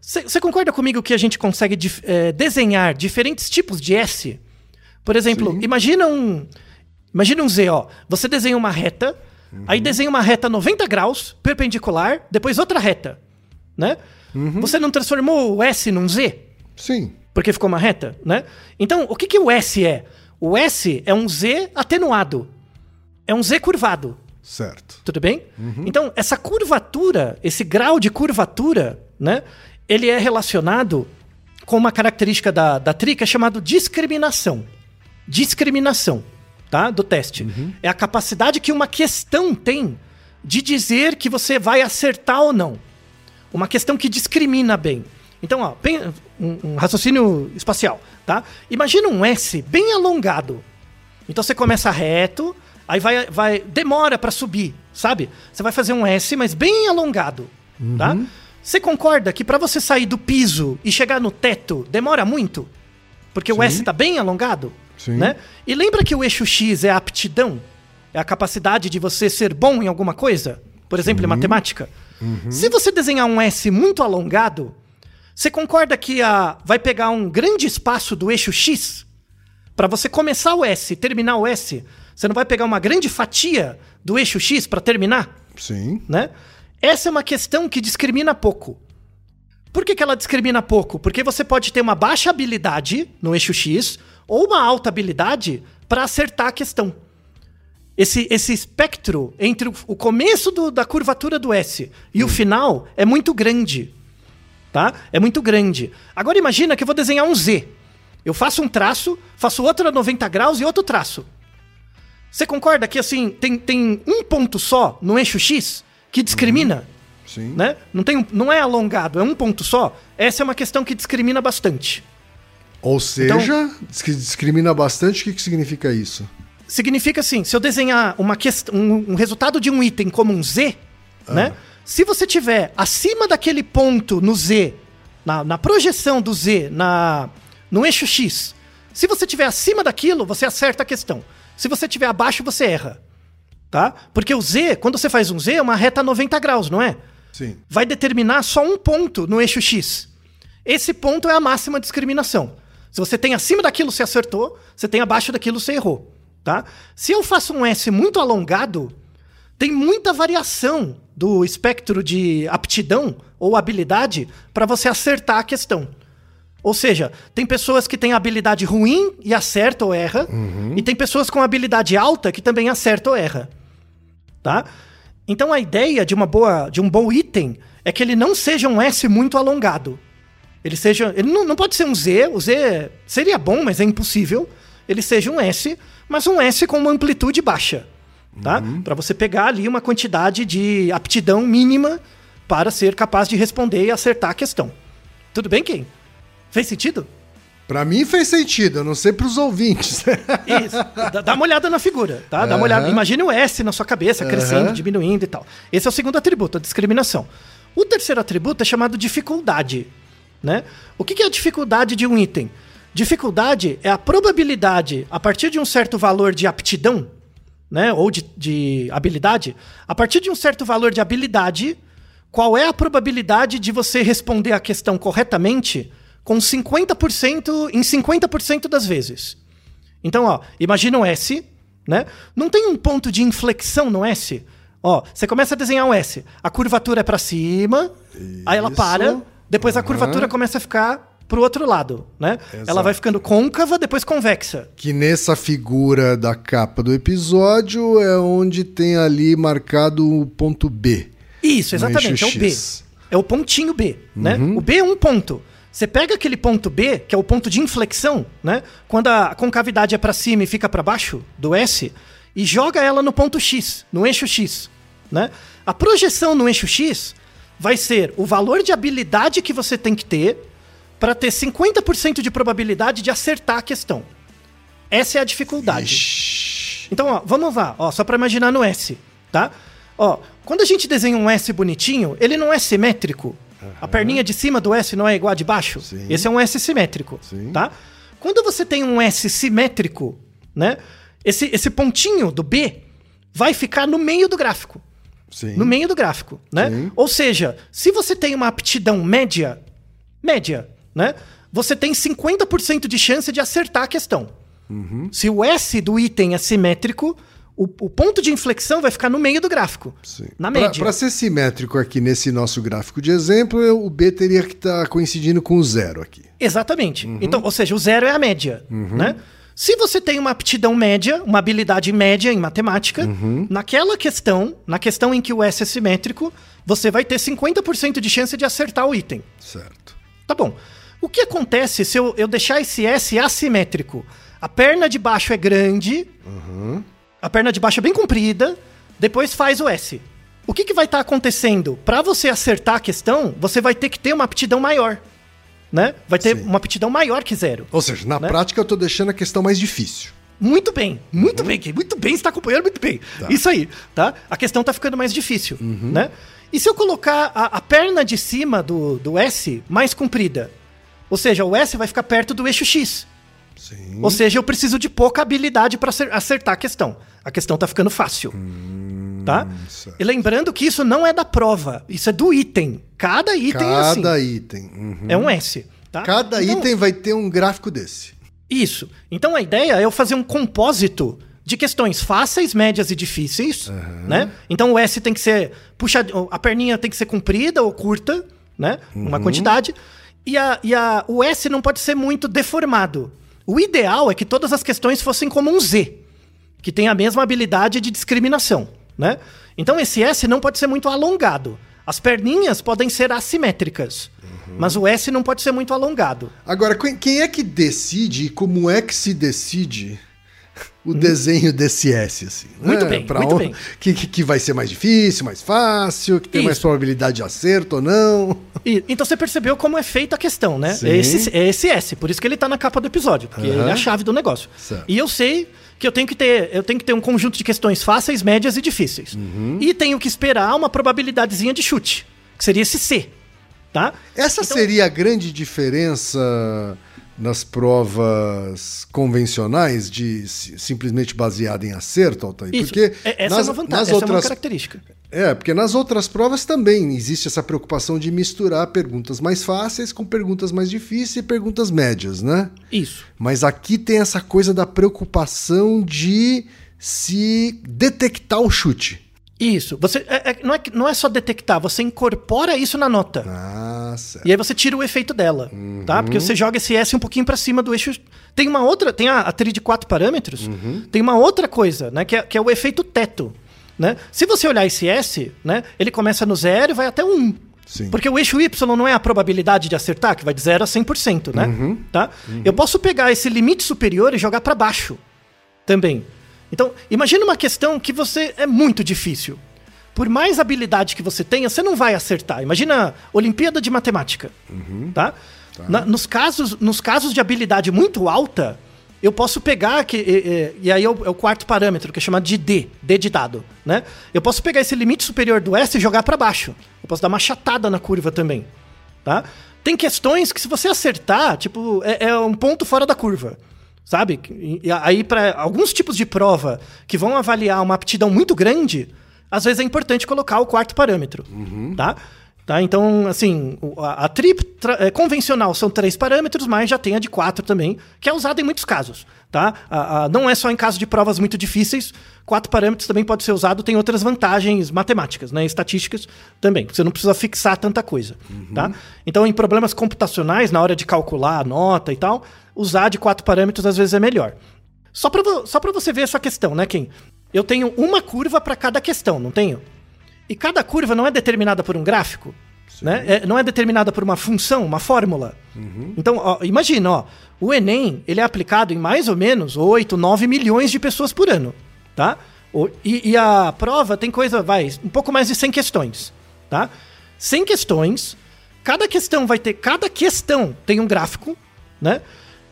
Você concorda comigo que a gente consegue dif- é, desenhar diferentes tipos de S? Por exemplo, Sim. imagina um. Imagina um Z, ó. Você desenha uma reta, aí desenha uma reta 90 graus, perpendicular, depois outra reta. Né? Você não transformou o S num Z? Sim. Porque ficou uma reta, né? Então, o que, que o S é? O S é um Z atenuado. É um Z curvado. Certo. Tudo bem? Então, essa curvatura, esse grau de curvatura, né? Ele é relacionado com uma característica da, da TRI que é chamado discriminação. Discriminação, tá? Do teste. É a capacidade que uma questão tem de dizer que você vai acertar ou não. Uma questão que discrimina bem. Então, ó, um, um raciocínio espacial, tá? Imagina um S bem alongado. Então você começa reto, aí vai, vai demora pra subir, sabe? Você vai fazer um S, mas bem alongado, tá? Você concorda que pra você sair do piso e chegar no teto demora muito? Porque o Sim. S tá bem alongado, Sim. né? E lembra que o eixo X é a aptidão? É a capacidade de você ser bom em alguma coisa? Por exemplo, em matemática? Se você desenhar um S muito alongado, você concorda que a, vai pegar um grande espaço do eixo X? Para você começar o S e terminar o S, você não vai pegar uma grande fatia do eixo X para terminar? Sim. né? Essa é uma questão que discrimina pouco. Por que, que ela discrimina pouco? Porque você pode ter uma baixa habilidade no eixo X ou uma alta habilidade para acertar a questão. Esse, esse espectro entre o, começo do- da curvatura do S e o final é muito grande. Tá? É muito grande. Agora imagina que eu vou desenhar um Z. Eu faço um traço, faço outro a 90 graus e outro traço. Você concorda que assim tem, tem um ponto só no eixo X que discrimina? Sim. Né? Não, tem, não é alongado, é um ponto só. Essa é uma questão que discrimina bastante. Ou seja, diz que discrimina bastante, o que, que significa isso? Significa assim, se eu desenhar uma quest... um, um resultado de um item como um Z, né? Se você tiver acima daquele ponto no Z, na, na projeção do Z, na, no eixo X, se você tiver acima daquilo, você acerta a questão. Se você tiver abaixo, você erra. Tá? Porque o Z, quando você faz um Z, é uma reta a 90 graus, não é? Sim. vai determinar só um ponto no eixo X. Esse ponto é a máxima discriminação. Se você tem acima daquilo, você acertou. Se tem abaixo daquilo, você errou. Tá? Se eu faço um S muito alongado, tem muita variação do espectro de aptidão ou habilidade para você acertar a questão. Ou seja, tem pessoas que têm habilidade ruim e acerta ou erra, e tem pessoas com habilidade alta que também acerta ou erra tá? Então a ideia de uma boa, de um bom item é que ele não seja um S muito alongado. Ele seja, ele não, não pode ser um Z, o Z seria bom, mas é impossível. Ele seja um S, mas um S com uma amplitude baixa, tá? Para você pegar ali uma quantidade de aptidão mínima para ser capaz de responder e acertar a questão. Tudo bem, Ken? Fez sentido? Pra mim fez sentido, eu não sei pros ouvintes. Isso. Dá, dá uma olhada na figura, tá? Dá uma olhada. Imagine o S na sua cabeça, crescendo, Aham. diminuindo e tal. Esse é o segundo atributo, a discriminação. O terceiro atributo é chamado dificuldade, né? O que que é a dificuldade de um item? Dificuldade é a probabilidade, a partir de um certo valor de aptidão, né? Ou de, de habilidade, a partir de um certo valor de habilidade, qual é a probabilidade de você responder a questão corretamente com 50% em 50% das vezes? Então, ó, imagina um S, né? Não tem um ponto de inflexão no S, Ó, você começa a desenhar um S. A curvatura é pra cima, aí ela Isso. para, depois a Aham. curvatura começa a ficar pro outro lado, né? Exato. Ela vai ficando côncava, depois convexa. Que nessa figura da capa do episódio é onde tem ali marcado o ponto B. Isso, exatamente, é o B. É o pontinho B, né? Uhum. O B é um ponto. Você pega aquele ponto B, que é o ponto de inflexão, né? Quando a concavidade é para cima e fica para baixo do S, e joga ela no ponto X, no eixo X, né? A projeção no eixo X vai ser o valor de habilidade que você tem que ter para ter 50% de probabilidade de acertar a questão. Essa é a dificuldade. Ixi. Então, ó, vamos lá, ó, só para imaginar no S, tá? Ó, quando a gente desenha um S bonitinho, ele não é simétrico. A perninha de cima do S não é igual a de baixo. Sim. Esse é um S simétrico, Sim. tá? Quando você tem um S simétrico, né? Esse, esse pontinho do B vai ficar no meio do gráfico. Sim. No meio do gráfico, né? Ou seja, se você tem uma aptidão média, média, né? Você tem 50% de chance de acertar a questão. Uhum. Se o S do item é simétrico, o, o ponto de inflexão vai ficar no meio do gráfico. Sim. Na média. Pra ser simétrico aqui nesse nosso gráfico de exemplo, o B teria que estar coincidindo com o zero aqui. Exatamente. Uhum. Então, ou seja, o zero é a média, né? Se você tem uma aptidão média, uma habilidade média em matemática, Uhum. naquela questão, na questão em que o S é simétrico, você vai ter 50% de chance de acertar o item. Certo. Tá bom. O que acontece se eu, eu deixar esse S assimétrico? A perna de baixo é grande, a perna de baixo é bem comprida, depois faz o S. O que, que vai estar acontecendo? Para você acertar a questão, você vai ter que ter uma aptidão maior. Né? Vai ter Sim. uma aptidão maior que zero. Ou seja, na Né? prática eu tô deixando a questão mais difícil. Muito bem, muito bem, Kim, muito bem, você está acompanhando muito bem. Tá. Isso aí, tá? A questão tá ficando mais difícil, né? E se eu colocar a, a perna de cima do, do S mais comprida? Ou seja, o S vai ficar perto do eixo X. Sim. Ou seja, eu preciso de pouca habilidade para acertar a questão. A questão tá ficando fácil. tá? certo. E lembrando que isso não é da prova, isso é do item. Cada item é assim. Cada item. Uhum. É um S. Tá? Cada Então- item vai ter um gráfico desse. isso. Então a ideia é eu fazer um compósito de questões fáceis, médias e difíceis, né? Então o S tem que ser puxa, a perninha tem que ser comprida ou curta, né? Uma quantidade. E, a, e a, o S não pode ser muito deformado. O ideal é que todas as questões fossem como um Z, que tem a mesma habilidade de discriminação, né? Então esse S não pode ser muito alongado. As perninhas podem ser assimétricas, mas o S não pode ser muito alongado. Agora, quem é que decide e como é que se decide o desenho desse S, assim? Hum. Muito né? bem, Pra muito onde- bem. Que, que, vai ser mais difícil, mais fácil, que tem mais Isso. probabilidade de acerto ou não. E- então você percebeu como é feita a questão, né? Sim. É esse, é esse S, por isso que ele tá na capa do episódio, porque Aham. ele é a chave do negócio. Certo. E eu sei que eu tenho que ter, eu tenho que ter um conjunto de questões fáceis, médias e difíceis. Uhum. E tenho que esperar uma probabilidadezinha de chute, que seria esse C, tá? Essa Então- seria a grande diferença nas provas convencionais de si- simplesmente baseada em acerto, Altair? Isso. Porque É- essa nas, é uma vantagem, nas essa é uma outras característica. É, porque nas outras provas também existe essa preocupação de misturar perguntas mais fáceis com perguntas mais difíceis e perguntas médias, né? Isso. Mas aqui tem essa coisa da preocupação de se detectar o chute. Isso. Você, é- é- não, é, não é só detectar, você incorpora isso na nota. Ah, certo. E aí você tira o efeito dela, tá? Porque você joga esse S um pouquinho pra cima do eixo. Tem uma outra, tem a, a trilha de quatro parâmetros, tem uma outra coisa, né? Que é, que é o efeito teto, né? Se você olhar esse S, né? Ele começa no zero e vai até 1. Sim. Porque o eixo Y não é a probabilidade de acertar, que vai de 0 a 100%, né? Uhum. Tá? Eu posso pegar esse limite superior e jogar pra baixo também. Então, imagina uma questão que você é muito difícil. Por mais habilidade que você tenha, você não vai acertar. Imagina Olimpíada de Matemática, tá? Na- nos, casos, nos casos de habilidade muito alta, eu posso pegar, que, e, e- e aí é o, é o quarto parâmetro, que é chamado de D, D de dado, né? Eu posso pegar esse limite superior do S e jogar para baixo. Eu posso dar uma chatada na curva também, tá? Tem questões que se você acertar, tipo, é, é um ponto fora da curva. Sabe? E- aí, para alguns tipos de prova que vão avaliar uma aptidão muito grande, às vezes é importante colocar o quarto parâmetro. Tá? Tá? Então, assim, a, a TRI tra- é, convencional são três parâmetros, mas já tem a de quatro também, que é usada em muitos casos. Tá? A- a- não é só em caso de provas muito difíceis, quatro parâmetros também pode ser usado, tem outras vantagens matemáticas, né? estatísticas também. Você não precisa fixar tanta coisa. Tá? Então, em problemas computacionais, na hora de calcular a nota e tal, usar de quatro parâmetros às vezes é melhor. Só para só pra você ver essa questão, né, Kim? Eu tenho uma curva para cada questão, não tenho? E cada curva não é determinada por um gráfico, né? É- não é determinada por uma função, uma fórmula. Então, ó, imagina, ó, o Enem ele é aplicado em mais ou menos 8, 9 milhões de pessoas por ano, tá? O- E, e a prova tem coisa, vai, um pouco mais de 100 questões, tá? 100 questões, cada questão vai ter, cada questão tem um gráfico, né?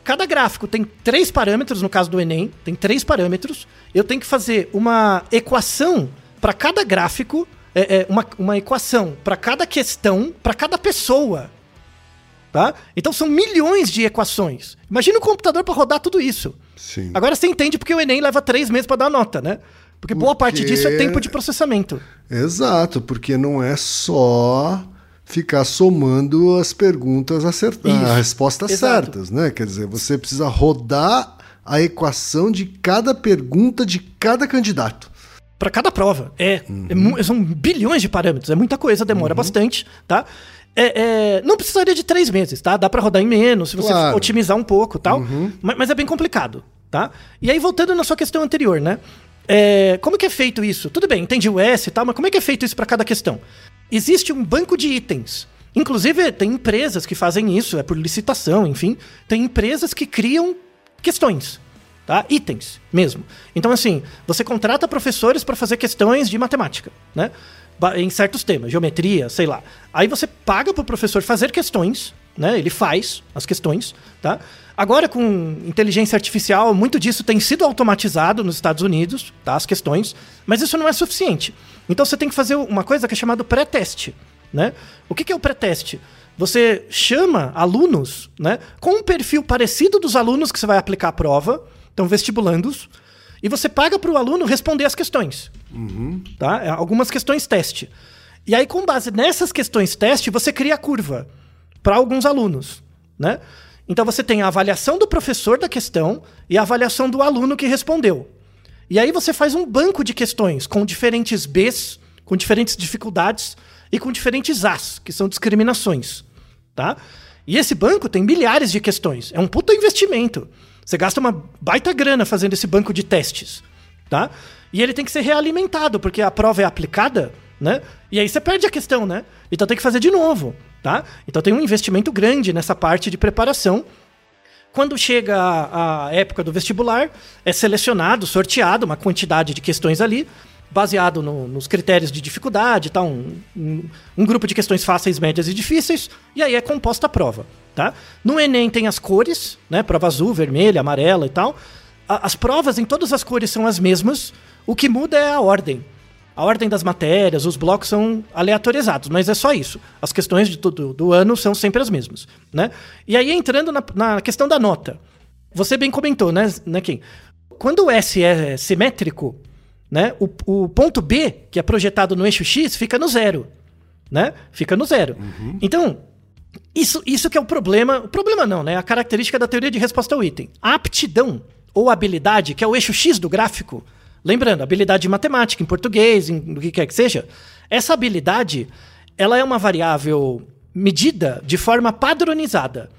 Cada gráfico tem três parâmetros, no caso do Enem, tem três parâmetros. Eu tenho que fazer uma equação para cada gráfico, é, é, uma, uma equação para cada questão, para cada pessoa. Tá? Então são milhões de equações. Imagina o computador para rodar tudo isso. Sim. Agora você entende porque o Enem leva três meses para dar nota, né? Porque boa parte Porque- disso é tempo de processamento. Exato, porque não é só ficar somando as perguntas acertadas, as respostas exato. certas, né? Quer dizer, você precisa rodar a equação de cada pergunta de cada candidato. Para cada prova. É, é mu- são bilhões de parâmetros, é muita coisa, demora bastante, tá? É, é, não precisaria de três meses, tá? Dá para rodar em menos, se você Claro. otimizar um pouco tal. Mas, mas é bem complicado, tá? E aí, voltando na sua questão anterior, né? É, como que é feito isso? Tudo bem, entendi o S e tal, mas como é que é feito isso para cada questão? Existe um banco de itens. Inclusive, tem empresas que fazem isso, é por licitação, enfim. Tem empresas que criam questões, tá? Itens mesmo. Então, assim, você contrata professores para fazer questões de matemática, né? Em certos temas, geometria, sei lá. Aí você paga para o professor fazer questões, né? Ele faz as questões, tá? Agora, com inteligência artificial, muito disso tem sido automatizado nos Estados Unidos, tá? As questões, mas isso não é suficiente. Então você tem que fazer uma coisa que é chamado pré-teste, né? O que que é o pré-teste? Você chama alunos, né, com um perfil parecido dos alunos que você vai aplicar a prova, então vestibulandos, e você paga para o aluno responder as questões. Tá? É, Algumas questões teste. E aí, com base nessas questões teste, você cria a curva para alguns alunos. Né? Então você tem a avaliação do professor da questão e a avaliação do aluno que respondeu. E aí você faz um banco de questões com diferentes Bs, com diferentes dificuldades e com diferentes As, que são discriminações, tá? E esse banco tem milhares de questões. É um puta investimento. Você gasta uma baita grana fazendo esse banco de testes, tá? E ele tem que ser realimentado, porque a prova é aplicada, né? E aí você perde a questão, né? Então tem que fazer de novo, tá? Então tem um investimento grande nessa parte de preparação quando chega a, a época do vestibular, é selecionado, sorteado uma quantidade de questões ali, baseado no- nos critérios de dificuldade, tá? um, um, um grupo de questões fáceis, médias e difíceis, e aí é composta a prova. Tá? No Enem tem as cores, né? prova azul, vermelha, amarela e tal. A- as provas em todas as cores são as mesmas, o que muda é a ordem. A ordem das matérias, os blocos são aleatorizados, mas é só isso. As questões de tudo do ano são sempre as mesmas, né? E aí entrando na, na questão da nota, você bem comentou, né, né Kim? Quando o S é simétrico, né, o, o ponto B que é projetado no eixo X fica no zero, né? Fica no zero. Então isso, isso que é o problema. O problema não, né? A característica da teoria de resposta ao item. A aptidão ou habilidade, que é o eixo X do gráfico, lembrando, habilidade em matemática, em português, em o que quer que seja, essa habilidade, ela é uma variável medida de forma padronizada.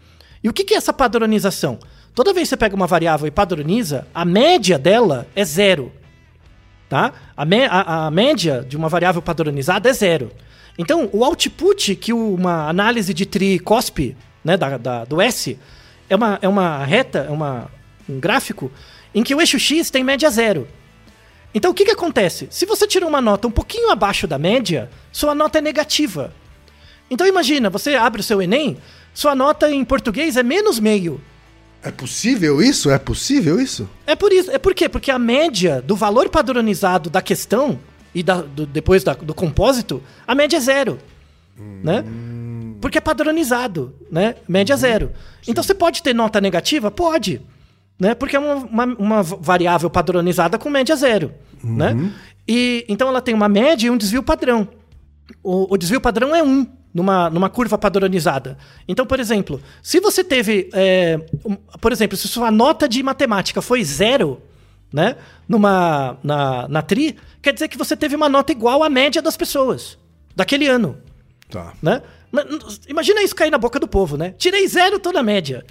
E o que que é essa padronização? Toda vez que você pega uma variável e padroniza, a média dela é zero tá? A, a- a média de uma variável padronizada é zero. Então, o output que uma análise de tri cospe, né, da, da- do S, é uma, é uma reta, é uma, um gráfico em que o eixo X tem média zero. Então, o que, que acontece? Se você tira uma nota um pouquinho abaixo da média, sua nota é negativa. Então, imagina, você abre o seu Enem, sua nota em português é menos meio. É possível isso? É possível isso? É por isso. É por quê? Porque a média do valor padronizado da questão e da- do- depois da- do compósito, a média é zero. Né? Porque é padronizado, né? Média zero. Então você pode ter nota negativa? Pode. Né? Porque é uma, uma, uma variável padronizada com média zero. Né? E, então ela tem uma média e um desvio padrão. O, o desvio padrão é 1. numa, numa curva padronizada. Então, por exemplo, se você teve. é, um- por exemplo, se sua nota de matemática foi zero, né? Numa, na, na TRI, quer dizer que você teve uma nota igual à média das pessoas daquele ano. Tá. Né? Imagina isso cair na boca do povo, né? Tirei zero, tô na média.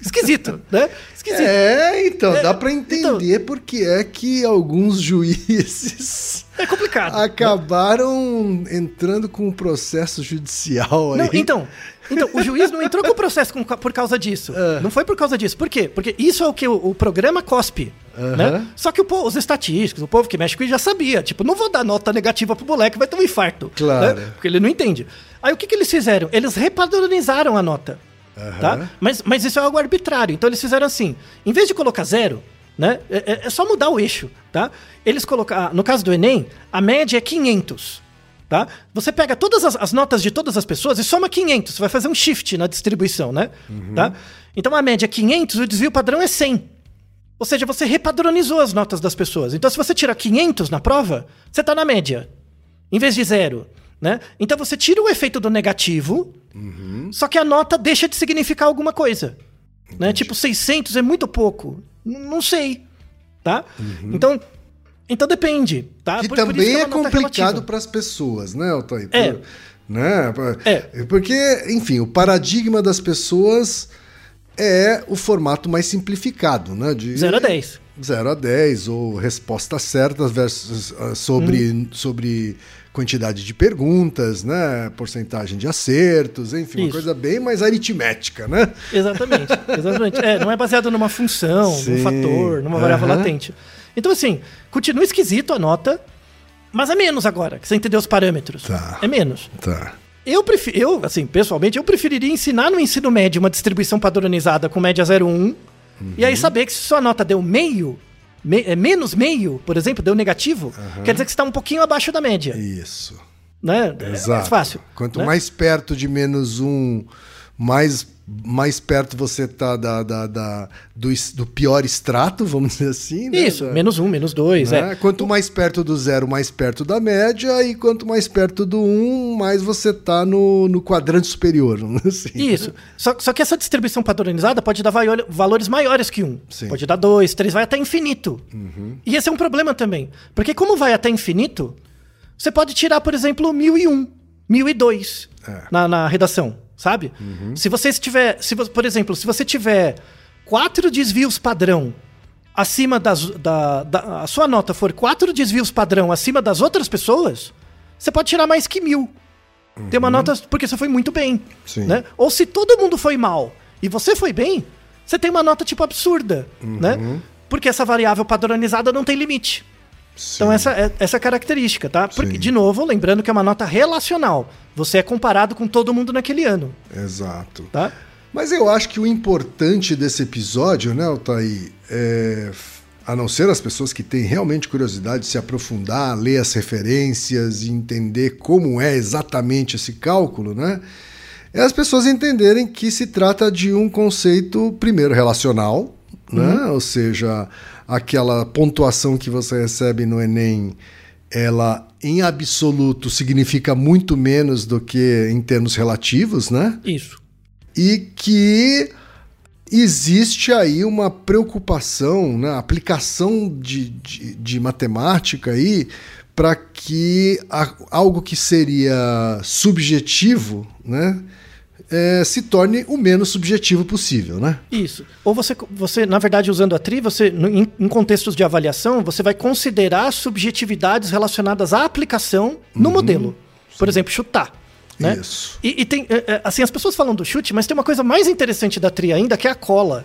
Esquisito, né? Esquisito. É, então, É, dá pra entender porque é que alguns juízes É, complicado. acabaram entrando com um processo judicial aí. Não, então, então, o juiz não entrou com o processo por causa disso. É. Não foi por causa disso. Por quê? Porque isso é o que o, o programa cospe. Aham. Né? Só que povo- os estatísticos, o povo que mexe com isso já sabia. Tipo, não vou dar nota negativa pro moleque, vai ter um infarto. Claro. né? Porque ele não entende. Aí o que, que eles fizeram? Eles repadronizaram a nota. Tá? Mas, mas isso é algo arbitrário. Então eles fizeram assim: em vez de colocar zero, né? É, é- é só mudar o eixo. Tá? Eles colocaram. No caso do Enem, a média é 500. Tá? Você pega todas as, as notas de todas as pessoas e soma 500. Você vai fazer um shift na distribuição, né? Tá? Então a média é 500 e o desvio padrão é 100. Ou seja, você repadronizou as notas das pessoas. Então, se você tira 500 na prova, você está na média, em vez de zero. Né? Então, você tira o efeito do negativo, só que a nota deixa de significar alguma coisa. Né? Tipo, 600 é muito pouco. N- Não sei. Tá? Então, então depende. Tá? Que Por- por também é uma nota complicado para as pessoas, né, Altair? É. Por- Né? É. Porque, enfim, o paradigma das pessoas é o formato mais simplificado, né? De 0 a 10. 0 a 10, ou respostas certas versus, ah, sobre, Uhum. sobre quantidade de perguntas, né? Porcentagem de acertos, enfim, uma Isso. coisa bem mais aritmética, né? Exatamente, exatamente. É, não é baseado numa função, Sim, num fator, numa variável aham. latente. Então, assim, continua esquisito a nota, mas é menos agora, que você entendeu os parâmetros. Tá. É menos. Tá. Eu prefiro, eu, assim, pessoalmente, eu preferiria ensinar no ensino médio uma distribuição padronizada com média 0,1 e Uhum. aí saber que se sua nota deu meio, me- é, menos meio, por exemplo, deu negativo, quer dizer que você está um pouquinho abaixo da média. Isso. Né? É Exato. mais fácil. Quanto né? mais perto de menos um, mais, mais perto você tá da, da, da- do, do pior extrato, vamos dizer assim. né? Isso, menos um, menos dois, né? é. Quanto mais perto do zero, mais perto da média, e quanto mais perto do um, mais você tá no, no quadrante superior, assim. Isso. Só, só que essa distribuição padronizada pode dar valores maiores que um. Sim. Uhum. Pode dar dois, três, vai até infinito. E esse é um problema também. Porque como vai até infinito, você pode tirar, por exemplo, 1001, 1002 É. na, na redação, sabe? Se você tiver, se, por exemplo, se você tiver quatro desvios padrão acima das, da, da- a sua nota for quatro desvios padrão acima das outras pessoas, você pode tirar mais que mil. Tem uma nota porque você foi muito bem. Sim. Né? Ou se todo mundo foi mal e você foi bem, você tem uma nota tipo absurda. Né? Porque essa variável padronizada não tem limite. Então essa é essa é característica, tá? Porque, Sim. de novo, lembrando que é uma nota relacional. Você é comparado com todo mundo naquele ano, Exato. tá? Mas eu acho que o importante desse episódio, né, Altair, é, a não ser as pessoas que têm realmente curiosidade de se aprofundar, ler as referências e entender como é exatamente esse cálculo, né? É as pessoas entenderem que se trata de um conceito, primeiro, relacional, né? Ou seja, aquela pontuação que você recebe no Enem, ela em absoluto significa muito menos do que em termos relativos, né? Isso. e que existe aí uma preocupação, né, aplicação de, de, de matemática aí para que a- algo que seria subjetivo, né, eh, se torne o menos subjetivo possível, né? Isso. Ou você, você na verdade, usando a TRI, você, em, em contextos de avaliação, você vai considerar subjetividades relacionadas à aplicação no modelo. Por exemplo, chutar. Né? Isso. E, e tem, é, é, assim, as pessoas falam do chute, mas tem uma coisa mais interessante da TRI ainda, que é a cola.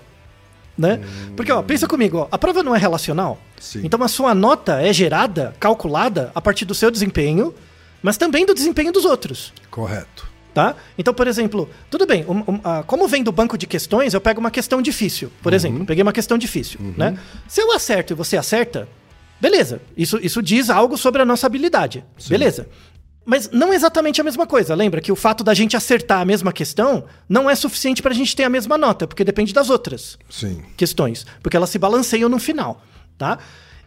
Né? Porque, ó, pensa comigo, ó, a prova não é relacional. Sim. Então a sua nota é gerada, calculada, a partir do seu desempenho, mas também do desempenho dos outros. Correto. Tá? Então, por exemplo, tudo bem, um- um, ah, como vem do banco de questões, eu pego uma questão difícil. Por exemplo, peguei uma questão difícil. Né? Se eu acerto e você acerta, beleza. Isso, isso diz algo sobre a nossa habilidade. Beleza. Mas não é exatamente a mesma coisa. Lembra que o fato da gente acertar a mesma questão não é suficiente para a gente ter a mesma nota, porque depende das outras Sim. questões, porque elas se balanceiam no final, tá?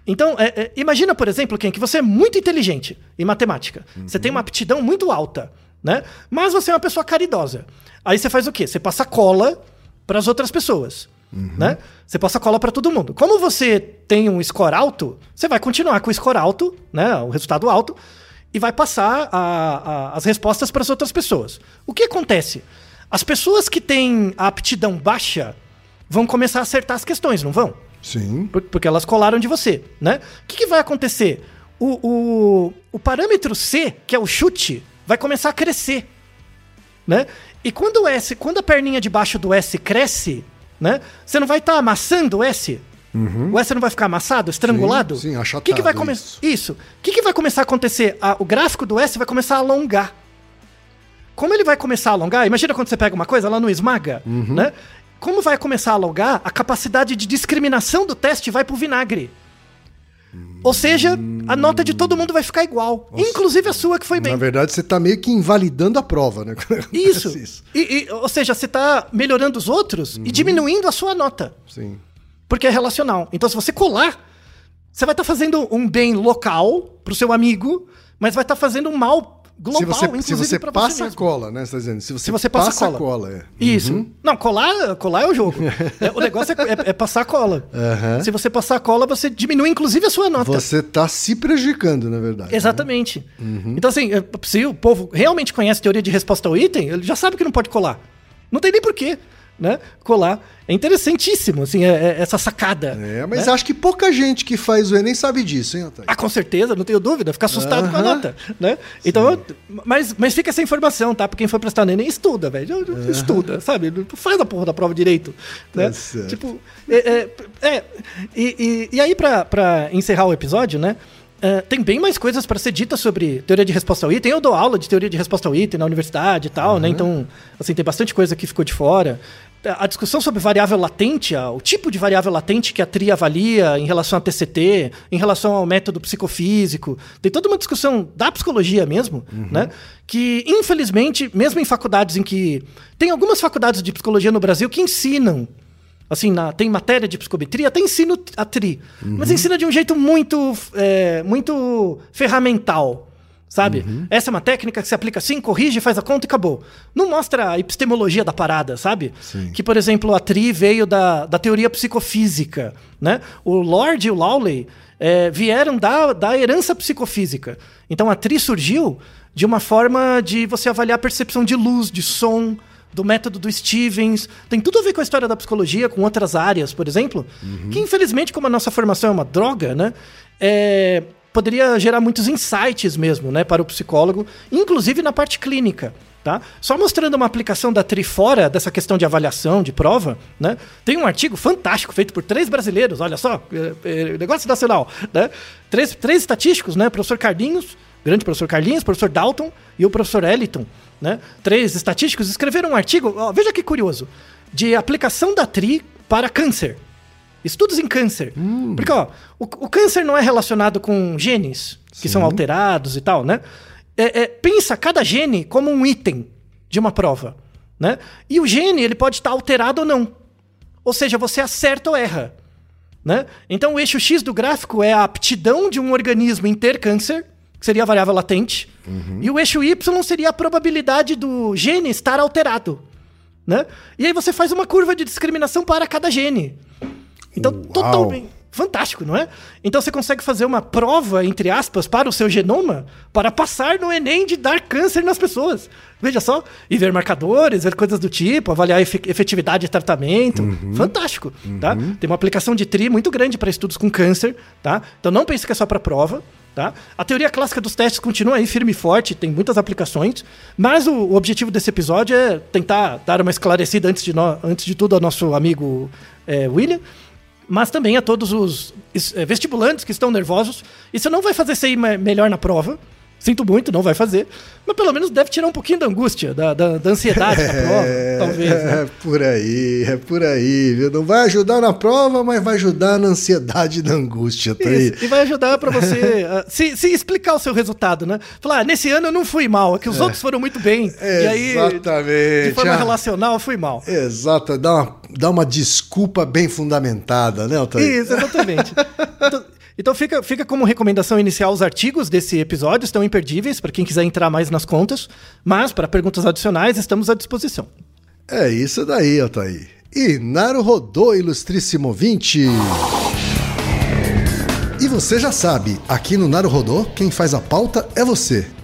Então, é, é, imagina, por exemplo, Ken, que você é muito inteligente em matemática. Você tem uma aptidão muito alta, né? Mas você é uma pessoa caridosa. Aí você faz o quê? Você passa cola para as outras pessoas, né? Você passa cola para todo mundo. Como você tem um score alto, você vai continuar com o score alto, né? O resultado alto e vai passar a- a- as respostas para as outras pessoas. O que acontece? As pessoas que têm a aptidão baixa vão começar a acertar as questões, não vão? Sim. Por- Porque elas colaram de você, né? O que, que vai acontecer? O, o, o parâmetro C, que é o chute, vai começar a crescer, né? E quando o S, quando a perninha de baixo do S cresce, né? Você não vai estar amassando o S? O S não vai ficar amassado, estrangulado? Uhum. sim, achatado, O que, que vai começar? isso. Isso. O que, que vai começar a acontecer? Ah, o gráfico do S vai começar a alongar. Como ele vai começar a alongar, imagina quando você pega uma coisa, ela não esmaga, Uhum. né? Como vai começar a alongar, a capacidade de discriminação do teste vai pro vinagre. Ou seja, a nota de todo mundo vai ficar igual, inclusive a sua que foi bem. Na verdade, você tá meio que invalidando a prova, né? Isso. acontece E- e- ou seja, você tá melhorando os outros Uhum. e diminuindo a sua nota, Sim. porque é relacional. Então, se você colar, você vai estar fazendo um bem local pro seu amigo, mas vai estar fazendo um mal global, Se você, inclusive se você passa você cola, né? Você tá dizendo? Se você, Se você passa, passa cola. a cola, é. Isso. Não, colar, colar é o jogo. É, o negócio é, é- é passar a cola. Aham. Se você passar a cola, você diminui inclusive a sua nota. Você tá se prejudicando, na verdade. Exatamente. Uhum. Então, assim, é, se o povo realmente conhece teoria de resposta ao item, ele já sabe que não pode colar. Não tem nem porquê, né? Colar. É interessantíssimo, assim, é- é essa sacada. É, mas né? acho que pouca gente que faz o Enem sabe disso, hein, Otávio? Ah, com certeza, não tenho dúvida, fica assustado com a nota, né? Então, mas, mas fica essa informação, tá? Pra quem for prestar no Enem, estuda, velho. Estuda, sabe? Faz a porra da prova direito, né? Tá certo. Tipo, é, é, é, e, e, e aí pra, pra encerrar o episódio, né? É, tem bem mais coisas pra ser ditas sobre teoria de resposta ao item. Eu dou aula de teoria de resposta ao item na universidade e tal, né? Então, assim, tem bastante coisa que ficou de fora. A discussão sobre variável latente, a- o tipo de variável latente que a TRI avalia em relação à TCT, em relação ao método psicofísico. Tem toda uma discussão da psicologia mesmo, né? Que, infelizmente, mesmo em faculdades em que. Tem algumas faculdades de psicologia no Brasil que ensinam. Assim, na- tem matéria de psicometria, até ensino a TRI. Mas ensina de um jeito muito, é, muito ferramental. Sabe? Essa é uma técnica que se aplica assim, corrige, faz a conta e acabou. Não mostra a epistemologia da parada, sabe? Sim. Que, por exemplo, a TRI veio da, da teoria psicofísica. Né? O Lord e o Lawley é, vieram da, da herança psicofísica. Então a TRI surgiu de uma forma de você avaliar a percepção de luz, de som, do método do Stevens. Tem tudo a ver com a história da psicologia, com outras áreas, por exemplo. Que, infelizmente, como a nossa formação é uma droga, né? é, poderia gerar muitos insights mesmo, né, para o psicólogo, inclusive na parte clínica. Tá? Só mostrando uma aplicação da TRI fora dessa questão de avaliação, de prova, né? Tem um artigo fantástico feito por três brasileiros, olha só, é, é, negócio nacional, né? Três, três estatísticos, né? Professor Carlinhos, grande professor Carlinhos, professor Dalton e o professor Eliton, né? Três estatísticos escreveram um artigo, ó, veja que curioso, de aplicação da TRI para câncer. Estudos em câncer. Porque, ó, o, o câncer não é relacionado com genes que são alterados e tal, né? É, é, pensa cada gene como um item de uma prova, né? E o gene, ele pode estar alterado ou não. Ou seja, você acerta ou erra, né? Então, o eixo X do gráfico é a aptidão de um organismo em ter câncer, que seria a variável latente, e o eixo Y seria a probabilidade do gene estar alterado, né? E aí você faz uma curva de discriminação para cada gene. Então, Uau. totalmente. Fantástico, não é? Então você consegue fazer uma prova, entre aspas, para o seu genoma para passar no Enem de dar câncer nas pessoas. Veja só. E ver marcadores, ver coisas do tipo, avaliar efetividade de tratamento. Fantástico, tá? Tem uma aplicação de TRI muito grande para estudos com câncer, tá? Então não pense que é só para prova. Tá? A teoria clássica dos testes continua aí firme e forte, tem muitas aplicações, mas o, o objetivo desse episódio é tentar dar uma esclarecida antes de, nó- antes de tudo ao nosso amigo eh, William, mas também a todos os eh, vestibulantes que estão nervosos. Isso não vai fazer me- melhor na prova. Sinto muito, não vai fazer. Mas pelo menos deve tirar um pouquinho da angústia, da, da, da ansiedade da prova, talvez. né? É por aí, é por aí, viu? Não vai ajudar na prova, mas vai ajudar na ansiedade e na angústia, tá aí. Isso, E vai ajudar pra você ah, se, se explicar o seu resultado, né? Falar, ah, nesse ano eu não fui mal, é que os outros foram muito bem. e aí, Exatamente. de forma ah, relacional, eu fui mal. Exato, dá uma, dá uma desculpa bem fundamentada, né, Altair? Isso, exatamente. Então, Então fica, fica como recomendação inicial os artigos desse episódio, estão imperdíveis para quem quiser entrar mais nas contas, mas para perguntas adicionais estamos à disposição. É isso daí, Altair. E Naru rodou, ilustríssimo 20. E você já sabe, aqui no Naru Rodô, quem faz a pauta é você.